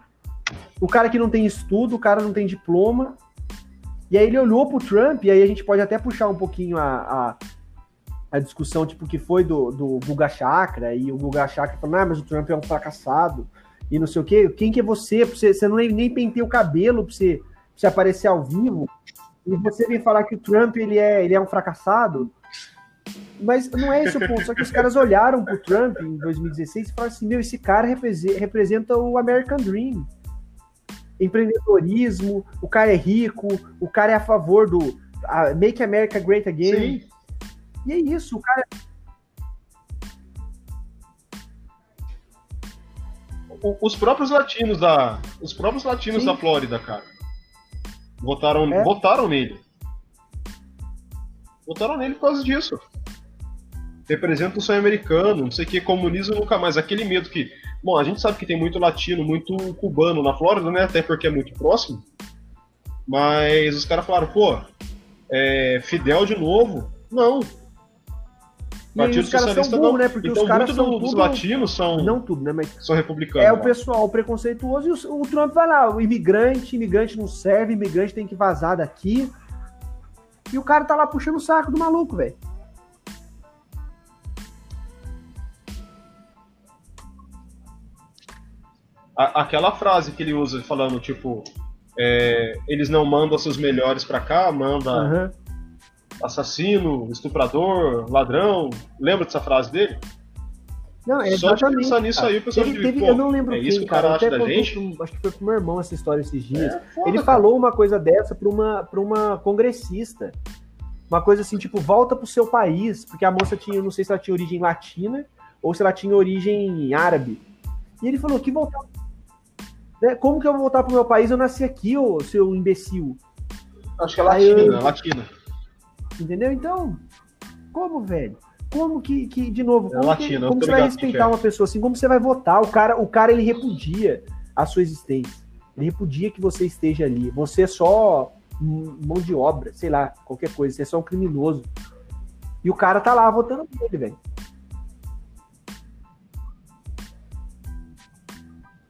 O cara que não tem estudo, o cara não tem diploma. E aí ele olhou pro Trump, e aí a gente pode até puxar um pouquinho a, a, a discussão, tipo, que foi do, do Guga Chakra, e o Guga Chakra falou, ah, mas o Trump é um fracassado, e não sei o quê. Quem que é você? Você, você não nem, nem penteia o cabelo pra você, pra você aparecer ao vivo, e você vem falar que o Trump ele é, ele é um fracassado? Mas não é esse o ponto. Só que os caras olharam pro Trump em 2016 e falaram assim: meu, esse cara represe- representa o American Dream. Empreendedorismo, o cara é rico, o cara é a favor do a- Make America Great Again. Sim. E é isso, o cara. O- Os próprios latinos da. Os próprios latinos Sim. da Flórida, cara. Votaram, É. votaram nele. Votaram nele por causa disso. Representa o sonho americano, não sei o que, comunismo nunca mais. Aquele medo que. Bom, a gente sabe que tem muito latino, muito cubano na Flórida, né? Até porque é muito próximo. Mas os caras falaram, pô, é, Fidel de novo? Não. E Partido os caras são burros, né? Porque então, os caras são do- tudo- latinos são, Não tudo, né? Mas são republicanos. é o lá. pessoal preconceituoso e o, o Trump vai lá, o imigrante, imigrante não serve, imigrante tem que vazar daqui. E o cara tá lá puxando o saco do maluco, velho. Aquela frase que ele usa falando, tipo, é, eles não mandam seus melhores pra cá, manda Aham. Assassino, estuprador, ladrão. Lembra dessa frase dele? Não, é Só de pensar nisso cara. aí, o pessoal Ele teve, pô, eu não lembro é quem, isso que o cara. cara até acha da contou gente? pra um- acho que foi pro meu irmão essa história esses dias. É foda, Ele cara. falou uma coisa dessa pra uma, pra uma congressista. Uma coisa assim, tipo, volta pro seu país, porque a moça tinha, não sei se ela tinha origem latina ou se ela tinha origem árabe. E ele falou que voltar. né, Como que eu vou voltar pro meu país? Eu nasci aqui, ô seu imbecil. Acho que é Aí eu- latina, latina. Entendeu? Então, como, velho? Como que, que de novo, É como, que- latino, eu como você vai respeitar que é. uma pessoa assim? Como você vai votar? O cara, o cara ele repudia a sua existência. Ele repudia que você esteja ali. Você é só mão de obra, sei lá, qualquer coisa. Você é só um criminoso. E o cara tá lá votando por ele, velho.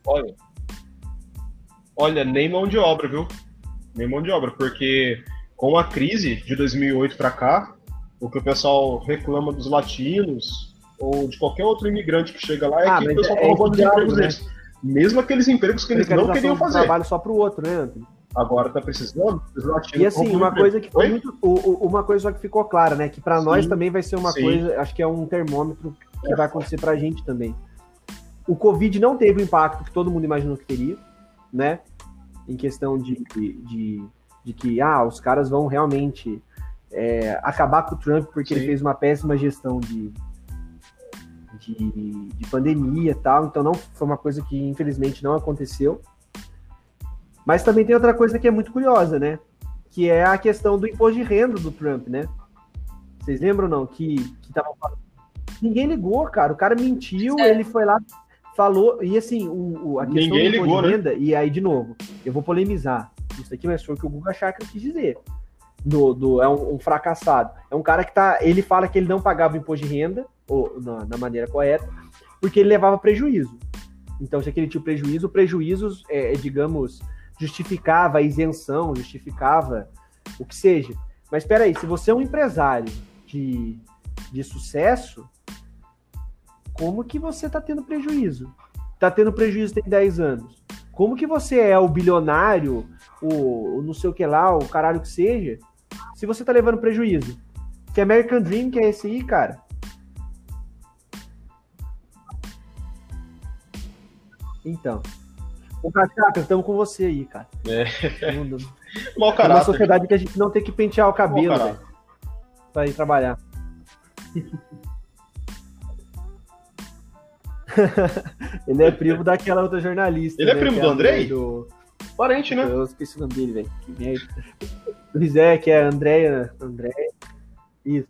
Olha. Olha, nem mão de obra, viu? Nem mão de obra, porque com a crise de 2008 pra cá, o que o pessoal reclama dos latinos ou de qualquer outro imigrante que chega lá é Ah, que o pessoal é tá roubando diálogo, empregos né? deles. Mesmo aqueles empregos que eles não queriam fazer. trabalho só pro outro, né, Anthony? Agora tá precisando, os latinos E assim, uma coisa que foi Oi? muito. o- o- Uma coisa só que ficou clara, né? Que pra nós também vai ser uma Sim. coisa, acho que é um termômetro que vai acontecer pra gente também. O Covid não teve o impacto que todo mundo imaginou que teria, né? Em questão de, de, de, de que, ah, os caras vão realmente é, acabar com o Trump porque ele Sim. fez uma péssima gestão de, de, de pandemia e tal. Então não foi uma coisa que infelizmente não aconteceu. Mas também tem outra coisa que é muito curiosa, né? Que é a questão do imposto de renda do Trump, né? Vocês lembram não? Que, que tava falando. Ninguém ligou, cara. O cara mentiu, É. ele foi lá, falou. E assim, o, o- a questão Ninguém do imposto ligou, de né? renda, e aí, de novo, eu vou polemizar. Isso aqui, mas foi o que o Guga Chakra quis dizer. Do, do, é um, um fracassado. É um cara que tá. Ele fala que ele não pagava imposto de renda, ou na, na maneira correta, porque ele levava prejuízo. Então, se aquele tinha prejuízo, o prejuízo, é, é, digamos, justificava a isenção, justificava o que seja. Mas espera aí, se você é um empresário de, de sucesso, como que você está tendo prejuízo? Está tendo prejuízo tem 10 anos. Como que você é o bilionário, o, o não sei o que lá, o caralho que seja, se você está levando prejuízo? Que American Dream que é esse aí, cara? Então. O Cachaca, estamos com você aí, cara. É. Não- Mau É uma caráter. sociedade que a gente não tem que pentear o cabelo, velho, caráter. pra ir trabalhar. Ele é primo daquela outra jornalista. Ele é né, primo que do Andrei? Do... Parente, né? Eu esqueci o nome dele, velho. Que merda. Do Rizek, é a Andréia. Andréia. Isso.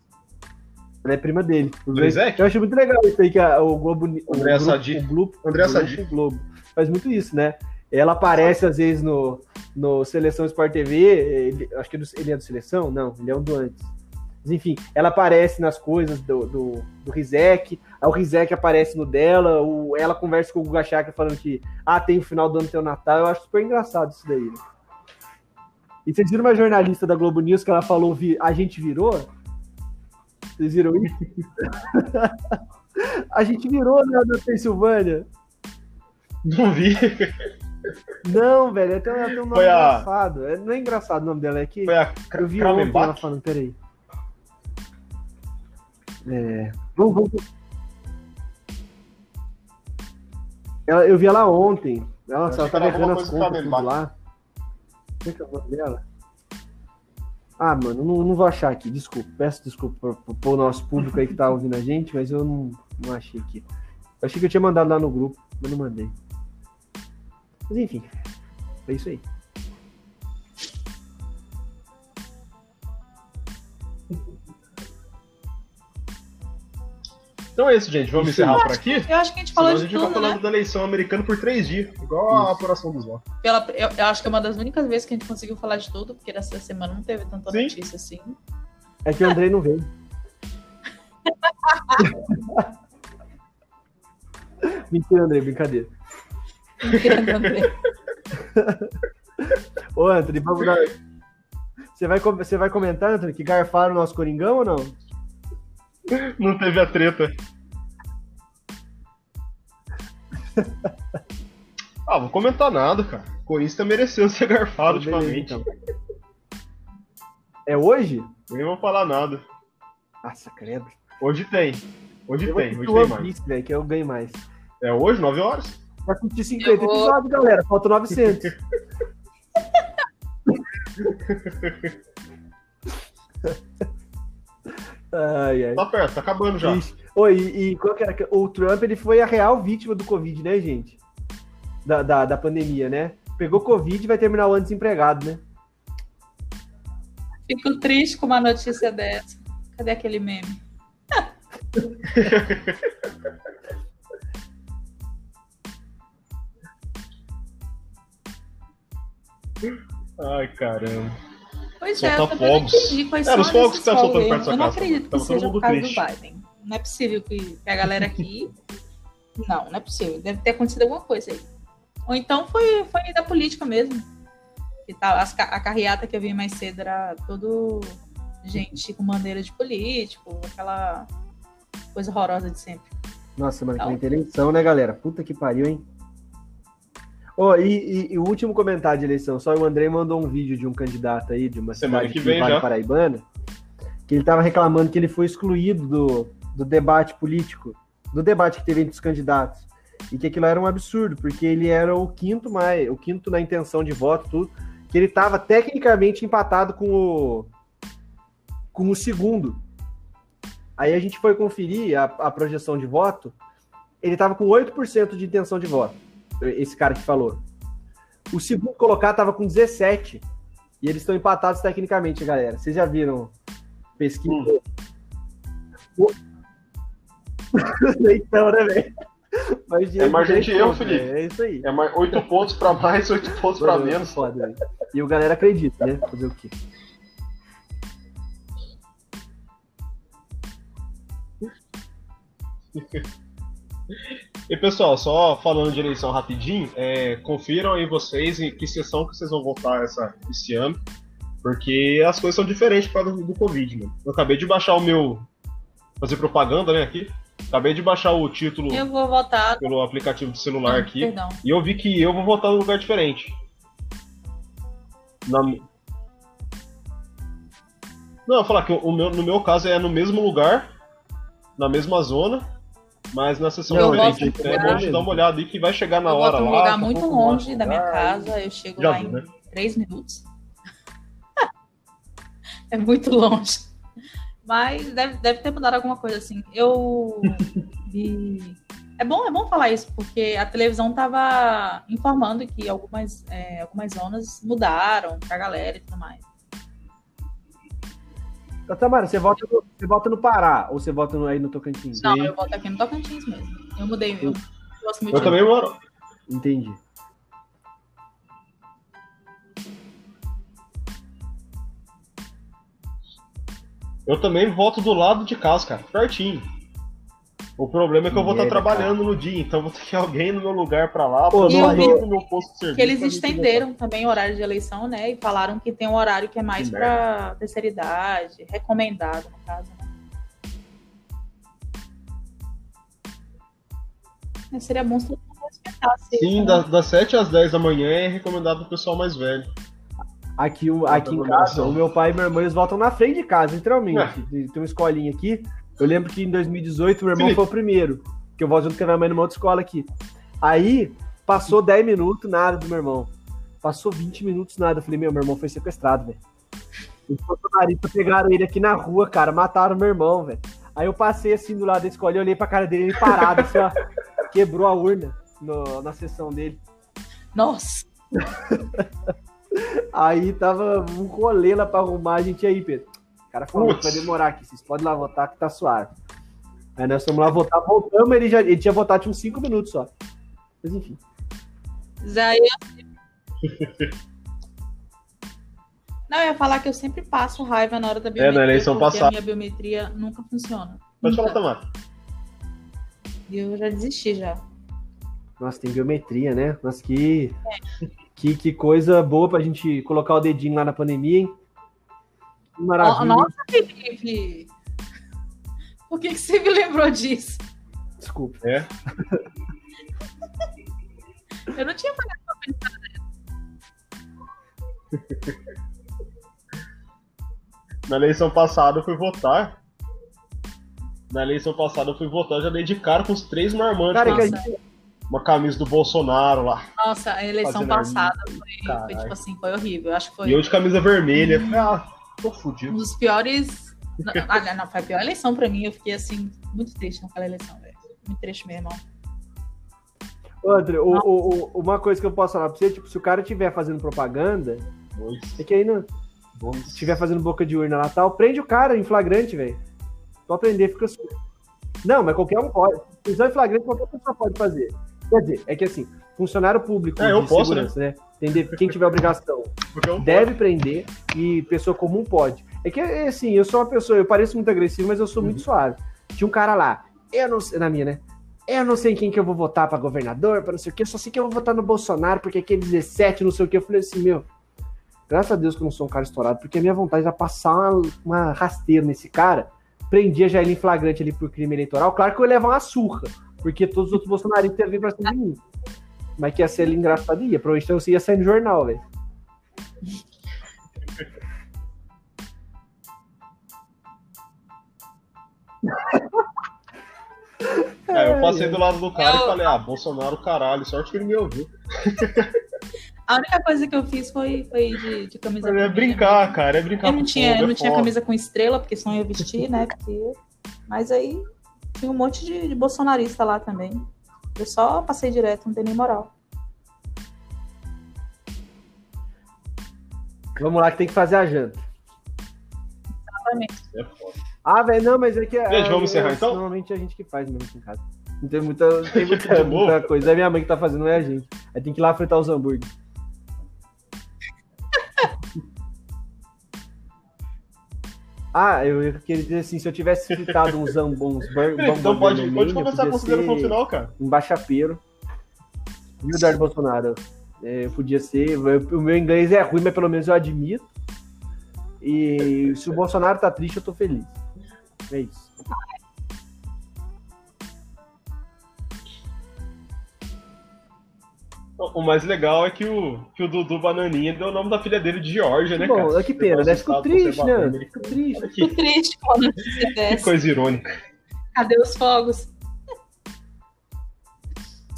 Ela é prima dele. Rizek? Eu acho muito legal isso aí que a- o Globo. O grupo, Sadi. o Globo, o grupo Sadi. Globo faz muito isso, né? Ela aparece às vezes no, no Seleção Sport TV. ele- acho que ele ele é do Seleção? Não, ele é um do antes. Mas enfim, ela aparece nas coisas do, do, do Rizek, aí o Rizek aparece no dela, o, ela conversa com o Guga Chakra falando que ah, tem o final do ano teu Natal. Eu acho super engraçado isso daí. né? E vocês viram uma jornalista da Globo News que ela falou vi- a gente virou? Vocês viram isso? a gente virou né, na Pensilvânia. Não vi. Não, velho, até, até um nome a- engraçado. É, não é engraçado o nome dela, é que Foi a eu vi ontem ela falando, peraí. É, vamos, vamos. Ela, eu vi ela ontem. Ela, achei ela que tava era errando alguma as contas lá. Como é que é o nome dela? Ah, mano, não, não vou achar aqui, desculpa. Peço desculpa pro- pro nosso público aí que tá ouvindo a gente, mas eu não, não achei aqui. Eu achei que eu tinha mandado lá no grupo, mas não mandei. Mas enfim, é isso aí. Então é isso, gente. Vamos encerrar por aqui? Eu acho que a gente Senão falou a de gente vai ficar tudo, falando né? da eleição americana por três dias, igual a Isso. apuração dos votos. Pela, eu, eu acho que é uma das únicas vezes que a gente conseguiu falar de tudo, porque nessa semana não teve tanta Sim. notícia assim. É que o Andrei não veio. Mentira, Andrei, brincadeira. Mentira, André. Ô, Anthony, vamos dar. Você vai, você vai comentar, Anthony, que garfaram o nosso Coringão ou não? Não teve a treta. ah, vou comentar nada, cara. O Corinthians tá merecendo ser garfado Beleza, ultimamente. então. É hoje? Nem vou falar nada. Nossa, credo. Hoje tem. Hoje Eu tem, hoje tem mais. Piece, velho, que eu ganho mais. É hoje, 9 horas? Vai curtir 50 Eu vou- episódios, galera. Faltam 900. ai, ai. Tá perto, tá acabando já. Ixi. Oi, e, e qual que era? O Trump ele foi a real vítima do Covid, né, gente? Da, da, da pandemia, né? Pegou Covid e vai terminar o ano desempregado, né? Fico triste com uma notícia dessa. Cadê aquele meme? Ai, caramba. Pois é, eu fogos. entendi quais É, são os fogos que tá soltando perto da sua Eu não casa. acredito que seja por causa triste. do Biden. Não é possível que, que a galera aqui... Não, não é possível. Deve ter acontecido alguma coisa aí. Ou então foi, foi da política mesmo. Que tá, a carreata que eu vi mais cedo era todo gente com bandeira de político, aquela coisa horrorosa de sempre. Nossa, Não. vem tem eleição, né, galera? Puta que pariu, hein? Ó, e, e- e o último comentário de eleição, só o Andrei mandou um vídeo de um candidato aí, de uma Semana cidade que vem Vale. Paraibana, que ele tava reclamando que ele foi excluído do, do debate político, do debate que teve entre os candidatos. E que aquilo era um absurdo, porque ele era o quinto mais, o quinto na intenção de voto, tudo, que ele tava tecnicamente empatado com o com o segundo. Aí a gente foi conferir a, a projeção de voto, ele tava com 8% de intenção de voto. Esse cara que falou. O segundo colocado tava com 17. E eles estão empatados tecnicamente, galera. Vocês já viram pesquisa? Hum. O- então, né, velho? É margem de gente, erro, Felipe. velho. É isso aí. É mais 8 pontos pra mais, 8 pontos Foda, menos. foda. E o galera acredita, né? Fazer o quê? E pessoal, só falando de eleição rapidinho, é, confiram aí vocês em que sessão que vocês vão votar essa, esse ano, porque as coisas são diferentes causa do, do Covid, mano. Eu acabei de baixar o meu. fazer propaganda, né, aqui. Acabei de baixar o título Eu vou votar. pelo aplicativo de celular aqui. Perdão. E eu vi que eu vou votar num lugar diferente. Na... Não, eu vou falar que o meu, no meu caso é no mesmo lugar, na mesma zona, mas na sessão Eu voto Então é bom de dar uma olhada aí que vai chegar na eu hora voto num lá. lugar a muito mostra longe da minha casa. Eu chego Já lá viu, em né? três minutos. é muito longe. Mas deve, deve ter mudado alguma coisa assim. Eu vi. É bom, é bom falar isso, porque a televisão estava informando que algumas, é, algumas zonas mudaram pra galera e tudo mais. Tá, Tamara, você vota, no, você vota no Pará ou você vota no- aí no Tocantins? Não, eu voto aqui no Tocantins mesmo. Eu mudei, eu gosto muito Eu também moro. Entendi. Eu também voto do lado de casa, cara, pertinho. O problema é que eu vou estar Merda, trabalhando no dia, então vou ter que ir alguém no meu lugar pra lá, Pô, pra eu do meu posto de serviço. que eles estenderam também o horário de eleição, né? E falaram que tem um horário que é mais para terceira idade, recomendado, no caso, né? Mas Seria bom se respeitasse Sim, isso, da- né? das 7 às 10 da manhã é recomendado pro pessoal mais velho. Aqui, o- aqui em casa, o meu pai e minha irmã eles votam na frente de casa, literalmente. Tem uma escolinha aqui. Eu lembro que em 2018 meu irmão Felipe. foi o primeiro. Que eu vou junto com a minha mãe numa outra escola aqui. Aí, passou 10 minutos, nada do meu irmão. Passou 20 minutos, nada. Eu falei, meu, meu irmão foi sequestrado, velho. Os bolsonaristas pegaram ele aqui na rua, cara. Mataram meu irmão, velho. Aí eu passei assim do lado da escola e olhei pra cara dele, ele parado, assim, ó. Quebrou a urna no- na sessão dele. Nossa, Aí tava um rolê lá pra arrumar a gente aí, Pedro. O cara falou que vai demorar aqui, vocês podem lá votar que tá suave. Aí nós fomos lá votar, voltamos, ele já ele tinha votado tinha uns 5 minutos só. Mas enfim. ia... Não, eu ia falar que eu sempre passo raiva na hora da biometria. na eleição passada. a minha biometria nunca funciona. Pode Nunca. falar, Tamara. E eu já desisti já. Nossa, tem biometria, né? Nossa, que, que, que coisa boa pra gente colocar o dedinho lá na pandemia, hein? Maravilha. Nossa, Felipe! Por que, que você me lembrou disso? Desculpa. É. Eu não tinha parado pra pensar. Na eleição passada eu fui votar. Na eleição passada eu fui votar, eu já dei de cara com os três marmantes. Cara, né? gente, Uma camisa do Bolsonaro lá. Nossa, a eleição passada foi, foi, tipo assim, foi horrível. Eu acho que foi E eu de camisa vermelha. Falei, ah, tô fudido. um dos piores. Não, ah, não, foi a pior eleição pra mim. Eu fiquei assim, muito triste naquela eleição, velho. Muito triste mesmo. ó. André, o- o- o- uma coisa que eu posso falar pra você, tipo, se o cara estiver fazendo propaganda, Dois, é que aí não. estiver fazendo boca de urna lá tal, prende o cara em flagrante, velho. Pra aprender, fica assim. Não, mas qualquer um pode. Prisão em flagrante qualquer pessoa pode fazer. Quer dizer, é que assim, funcionário público É, eu de posso, segurança, né? Entender? Quem tiver obrigação deve prender e pessoa comum pode. É que, é, assim, eu sou uma pessoa, eu pareço muito agressivo, mas eu sou muito suave. Tinha um cara lá, eu não sei, na minha, né? Eu não sei em quem que eu vou votar pra governador, pra não sei o quê, só sei que eu vou votar no Bolsonaro, porque aquele 17, não sei o quê. Eu falei assim, meu, graças a Deus que eu não sou um cara estourado, porque a minha vontade era passar uma, uma rasteira nesse cara, prendia já ele em flagrante ali por crime eleitoral. Claro que eu ia levar uma surra, porque todos os outros bolsonaristas iam vir pra cima de mim. Mas que ia ser ali engraçado, ia. Provavelmente você ia sair no jornal, velho. É, eu passei do lado do cara Eu- e falei, ah, Bolsonaro, caralho, sorte que ele me ouviu. A única coisa que eu fiz foi, foi de, de camisa É brincar, cara, é brincar Eu não tinha, fogo, eu não é tinha foda. camisa com estrela, porque senão eu ia vestir, né? Porque... Mas aí tinha um monte de, de bolsonarista lá também. Eu só passei direto, não tem nem moral. Vamos lá que tem que fazer a janta. Exatamente. É foda. Ah, velho, não, mas é que. Gente, vamos é, encerrar, é, então? Normalmente é a gente que faz mesmo aqui em casa. Não tem muita, não tem muita, É muita coisa. É minha mãe que tá fazendo, não é a gente. Aí tem que ir lá fritar os hambúrguer. Ah, eu queria dizer assim, se eu tivesse fritado uns Felipe, então pode, pode começar a consideração final, cara. um baixapeiro. Viu, Eduardo Bolsonaro? É, podia ser. eu- O meu inglês é ruim, mas pelo menos eu admito. E se o Bolsonaro tá triste, eu tô feliz. É isso. O mais legal é que o, que o Dudu Bananinha deu o nome da filha dele de Georgia, né, Bom, cara? que pena, né? Ficou triste, né? Ficou triste. Triste quando você que coisa irônica. Cadê os fogos?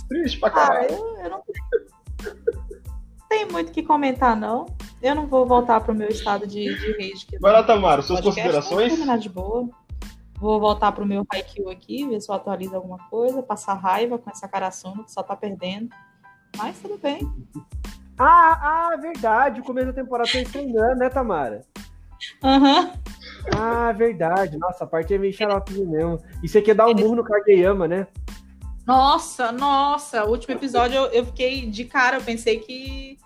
Triste pra Ah, caralho. eu, eu não tem muito o que comentar, não. Eu não vou voltar pro meu estado de, de rage. que- Vai lá, Tamara, suas podcast, considerações? Vou terminar de boa. Vou voltar pro meu Haikyuu aqui, ver se eu atualizo alguma coisa, passar raiva com essa cara suma que só tá perdendo. Mas tudo bem. Ah, ah, verdade. O começo da temporada tá estreando, né, Tamara? Aham. Ah, verdade. Nossa, a parte é meio xaropinha mesmo. Isso aqui é dar um murro no Kageyama, né? Nossa, nossa, o último episódio eu, eu fiquei de cara, eu pensei que,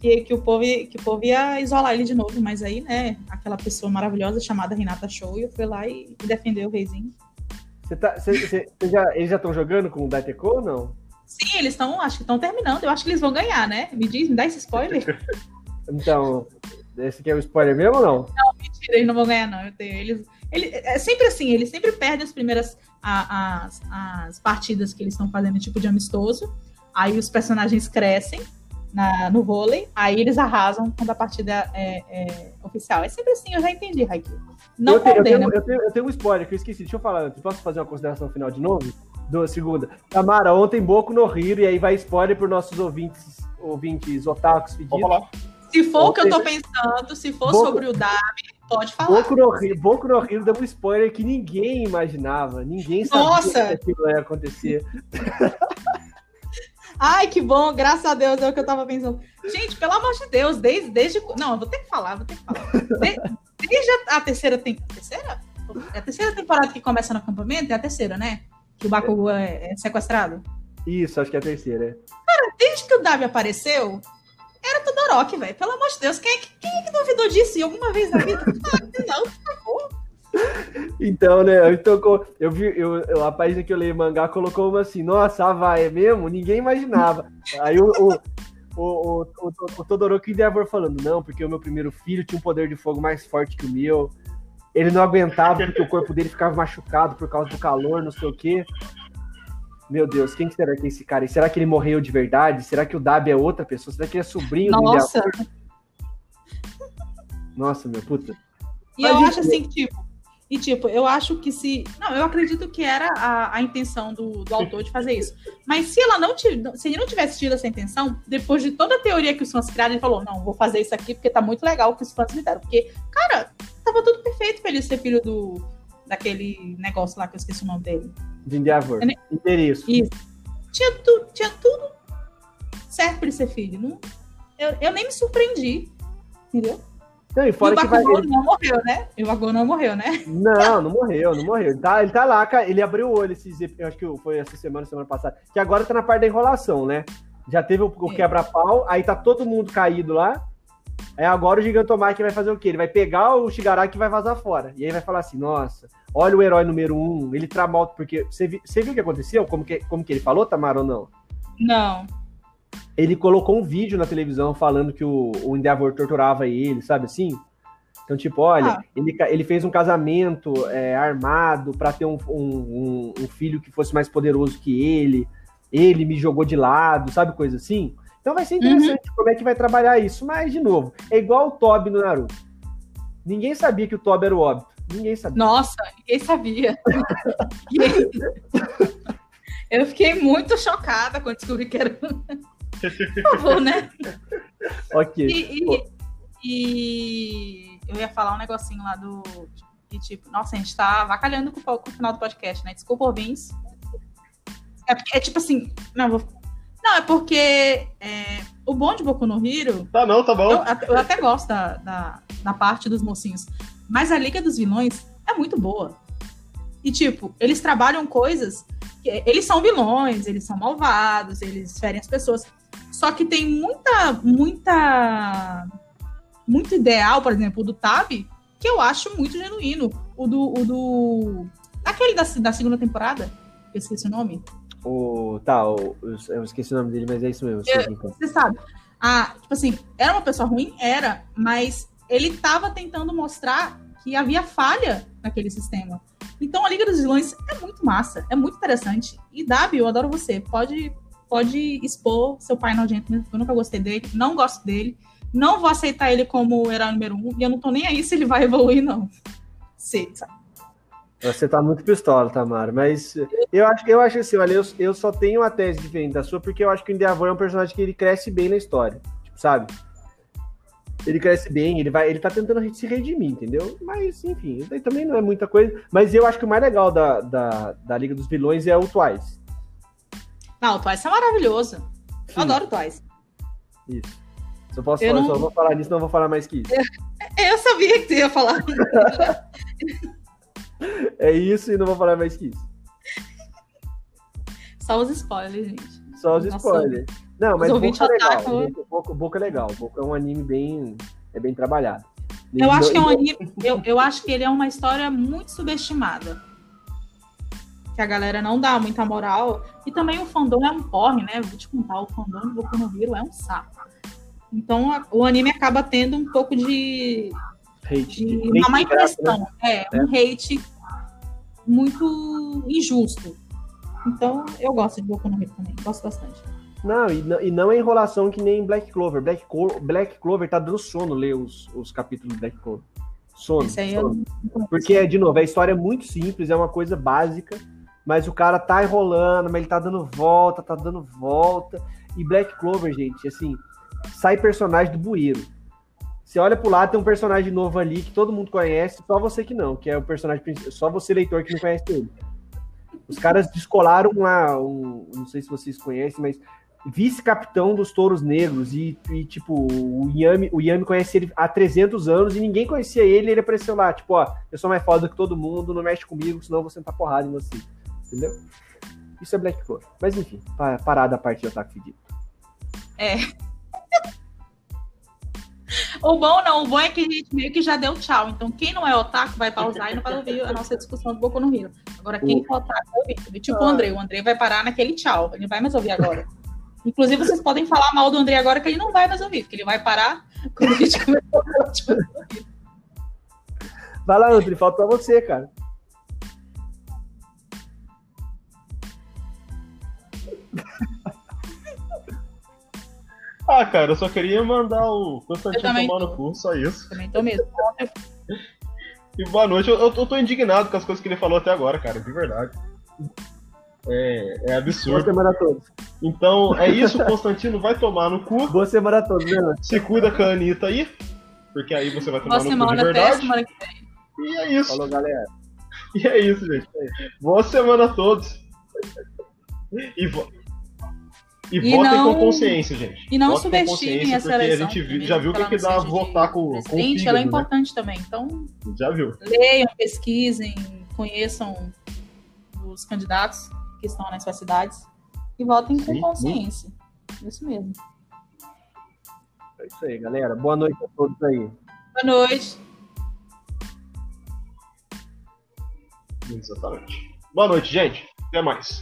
que, que, o povo, ia- que o povo ia isolar ele de novo, mas aí, né, aquela pessoa maravilhosa chamada Renata Show, eu fui lá e, e defendeu o reizinho. Você tá, você, você- você já, eles já estão jogando com o Daiteco ou não? Sim, eles estão, acho que estão terminando, eu acho que eles vão ganhar, né? Me diz, me dá esse spoiler. Então, esse aqui é o spoiler mesmo ou não? Mentira, eles não vão ganhar, não. Tenho, eles, ele, é sempre assim, eles sempre perdem as primeiras a- as, as partidas que eles estão fazendo, tipo de amistoso. Aí os personagens crescem na, no vôlei, aí eles arrasam quando a partida é, é oficial. É sempre assim, eu já entendi, Raik. Não eu, tenho, eu, tenho, eu, tenho, eu tenho um spoiler que eu esqueci. Deixa eu falar antes. Posso fazer uma consideração final de novo? Do, segunda. Tamara, ontem Boku no Rio, e aí vai spoiler para nossos ouvintes, ouvintes otakus pedidos. falar. Se for o que eu tô pensando, se for Boku- sobre o Dabi, pode falar. Boku no Rio, Boku no deu um spoiler que ninguém imaginava. Ninguém sabia Nossa! que aquilo ia acontecer. Ai, que bom, graças a Deus, é o que eu tava pensando. Gente, pelo amor de Deus, desde. desde não, eu vou ter que falar, vou ter que falar. De- desde a, a terceira temporada. Terceira? É a terceira temporada que começa no acampamento? É a terceira, né? Que o Bakugou é, é sequestrado. Isso, acho que é a terceira. Desde que o Dabi apareceu, era Todoroki, velho. Pelo amor de Deus, quem é, que, quem é que duvidou disso alguma vez na vida? Ah, não, por favor. Então, né, eu, tocou, eu vi, eu, eu- a página que eu leio mangá colocou uma assim, nossa, Havaí, é mesmo? Ninguém imaginava. Aí o, o, o, o, o, o Todoroki Endeavor falando, não, porque o meu primeiro filho tinha um poder de fogo mais forte que o meu. Ele não aguentava porque o corpo dele ficava machucado por causa do calor, não sei o quê. Meu Deus, quem será que é esse cara? E será que ele morreu de verdade? Será que o Dabi é outra pessoa? Será que ele é sobrinho do Nossa. Nossa, meu puta. E Mas eu acho assim que, tipo, e tipo, eu acho que se. Não, eu acredito que era a, a intenção do, do autor de fazer isso. Mas se ela não tiv- se ele não tivesse tido essa intenção, depois de toda a teoria que os fãs criaram, ele falou: não, vou fazer isso aqui porque tá muito legal o que os fãs me deram. Porque, cara, tava tudo perfeito pra ele ser filho do. daquele negócio lá que eu esqueci o nome dele. De. Eu nem- Endereço. Isso. Tinha, tu, tinha tudo certo pra ele ser filho. Não, eu, eu nem me surpreendi. Entendeu? Não, e E fora o que vai. Bakugou não morreu, né? E o Bakugou não morreu, né? Não, não morreu, não morreu. Ele tá, ele tá lá, cara. Ele abriu o olho esses. Eu acho que foi essa semana, semana passada. Que agora tá na parte da enrolação, né? Já teve o, o quebra-pau, aí tá todo mundo caído lá. Aí agora o Gigantomachia vai fazer o quê? Ele vai pegar o Shigaraki e vai vazar fora. E aí vai falar assim: nossa, olha o herói número um, ele tramal. Porque você, vi- você viu o que aconteceu? Como que, como que ele falou, Tamara, ou não? Não. Ele colocou um vídeo na televisão falando que o, o Endeavor torturava ele, sabe assim? Então, tipo, olha, Ah. ele, ele fez um casamento é, armado pra ter um, um- um- um filho que fosse mais poderoso que ele. Ele me jogou de lado, sabe? Coisa assim. Então vai ser interessante como é que vai trabalhar isso. Mas, de novo, é igual o Toby no Naruto. Ninguém sabia que o Toby era o óbito. Ninguém sabia. Nossa, ninguém sabia. Eu fiquei muito chocada quando descobri que era. Por favor, né? Ok. E, e- e eu ia falar um negocinho lá do. E tipo, nossa, a gente tá avacalhando com, o- final do podcast, né? Desculpa, ouvintes. É, é tipo assim. Não, vou- não é porque é, o bom de Boku no Hero Tá não, tá bom. Eu, eu até gosto da, da, da parte dos mocinhos. Mas a Liga dos Vilões é muito boa. E, tipo, eles trabalham coisas. que- eles são vilões, eles são malvados, eles ferem as pessoas. Só que tem muita, muita. Muito ideal, por exemplo, o do Tab, que eu acho muito genuíno. O do. O do aquele da, da segunda temporada, eu esqueci o nome. O, tá, o- eu, esqueci o nome dele, mas é isso mesmo. eu é. Você sabe. Ah, tipo assim, era uma pessoa ruim? Era, mas ele tava tentando mostrar que havia falha naquele sistema. Então a Liga dos Vilões é muito massa, é muito interessante. E Dabi, eu adoro você. Pode, pode expor seu pai nojento mesmo, eu nunca gostei dele, não gosto dele. Não vou aceitar ele como herói número um, e eu não tô nem aí se ele vai evoluir, não. Sei, sabe? Você tá muito pistola, Tamara, mas eu acho, eu acho assim, olha, eu, eu só tenho uma tese diferente da sua, porque eu acho que o Endeavor é um personagem que ele cresce bem na história, tipo, sabe? Ele cresce bem, ele vai, ele tá tentando se redimir, entendeu? Mas, enfim, também não é muita coisa. Mas eu acho que o mais legal da, da, da Liga dos Vilões é o Twice. Não, o Twice é maravilhoso. Sim, Eu adoro o Twice. Isso. Só posso Eu falar, não- só vou falar nisso, não vou falar mais que isso. Eu sabia que você ia falar. É isso e não vou falar mais que isso. Só os spoilers, gente. Só os Nossa. spoilers. Não, mas ouvintes é legal. Boku, Boku é legal. É um anime bem, é bem trabalhado. Eu acho que é um anime. Eu, eu acho que ele é uma história muito subestimada. Que a galera não dá muita moral. E também o fandom é um porre, né? Vou te contar, o fandom do Boku no Hero é um saco. Então a- o anime acaba tendo um pouco de, Hate, de hate uma má de graça, né? impressão. É, um hate muito injusto. Então eu gosto de Boku no Hero também, gosto bastante. Não e, não, e não é enrolação que nem Black Clover. Black, Clo Black Clover tá dando sono ler os, os capítulos do Black Clover. Sono. Sono. eu... Porque, de novo, a história é muito simples, é uma coisa básica, mas o cara tá enrolando, mas ele tá dando volta, tá dando volta. E Black Clover, gente, assim, sai personagem do bueiro. Você olha pro lado, tem um personagem novo ali que todo mundo conhece, só você que não, que é o personagem principal, só você, leitor, que não conhece ele. Os caras descolaram lá, um, não sei se vocês conhecem, mas vice-capitão dos Touros Negros e, e, tipo, o Yami, o Yami conhece ele há 300 anos e ninguém conhecia ele, ele apareceu lá, tipo, ó, eu sou mais foda que todo mundo, não mexe comigo, senão eu vou sentar porrada em você, entendeu? Isso é Black Clover. Mas enfim, parada a parte de Otaku Fedido. É. O bom não, o bom é que a gente meio que já deu tchau. Então, quem não é otaku vai pausar e não vai ouvir a nossa discussão do Boku no Rio. Agora, quem for otaku vai ouvir. Tipo o André. O André vai parar naquele tchau. Ele não vai mais ouvir agora. Inclusive, vocês podem falar mal do André agora que ele não vai mais ouvir, porque ele vai parar quando a gente começou Vai lá, André, falta pra você, cara. Ah, cara, eu só queria mandar o Constantino tomar no cu, só isso. Também tô mesmo. E boa noite. Eu, eu tô indignado com as coisas que ele falou até agora, cara, de verdade. É, é absurdo. Boa semana a todos. Então, é isso, Constantino vai tomar no cu. Boa semana a todos, né? Se cuida com a Anitta aí, porque aí você vai tomar Boa no cu de verdade. Semana que vem. E é isso. Falou, galera. E é isso, gente. Boa semana a todos. E. e, E votem não- com consciência, gente. E não Votem subestimem essa eleição. a gente mesmo já viu o que, que dá votar com, com o ela é né? importante também. Então, Já viu. leiam, pesquisem, conheçam os candidatos que estão nas suas cidades e votem com Sim, consciência. Isso mesmo. É isso aí, galera. Boa noite a todos aí. Boa noite. Exatamente. Boa noite, gente. Até mais.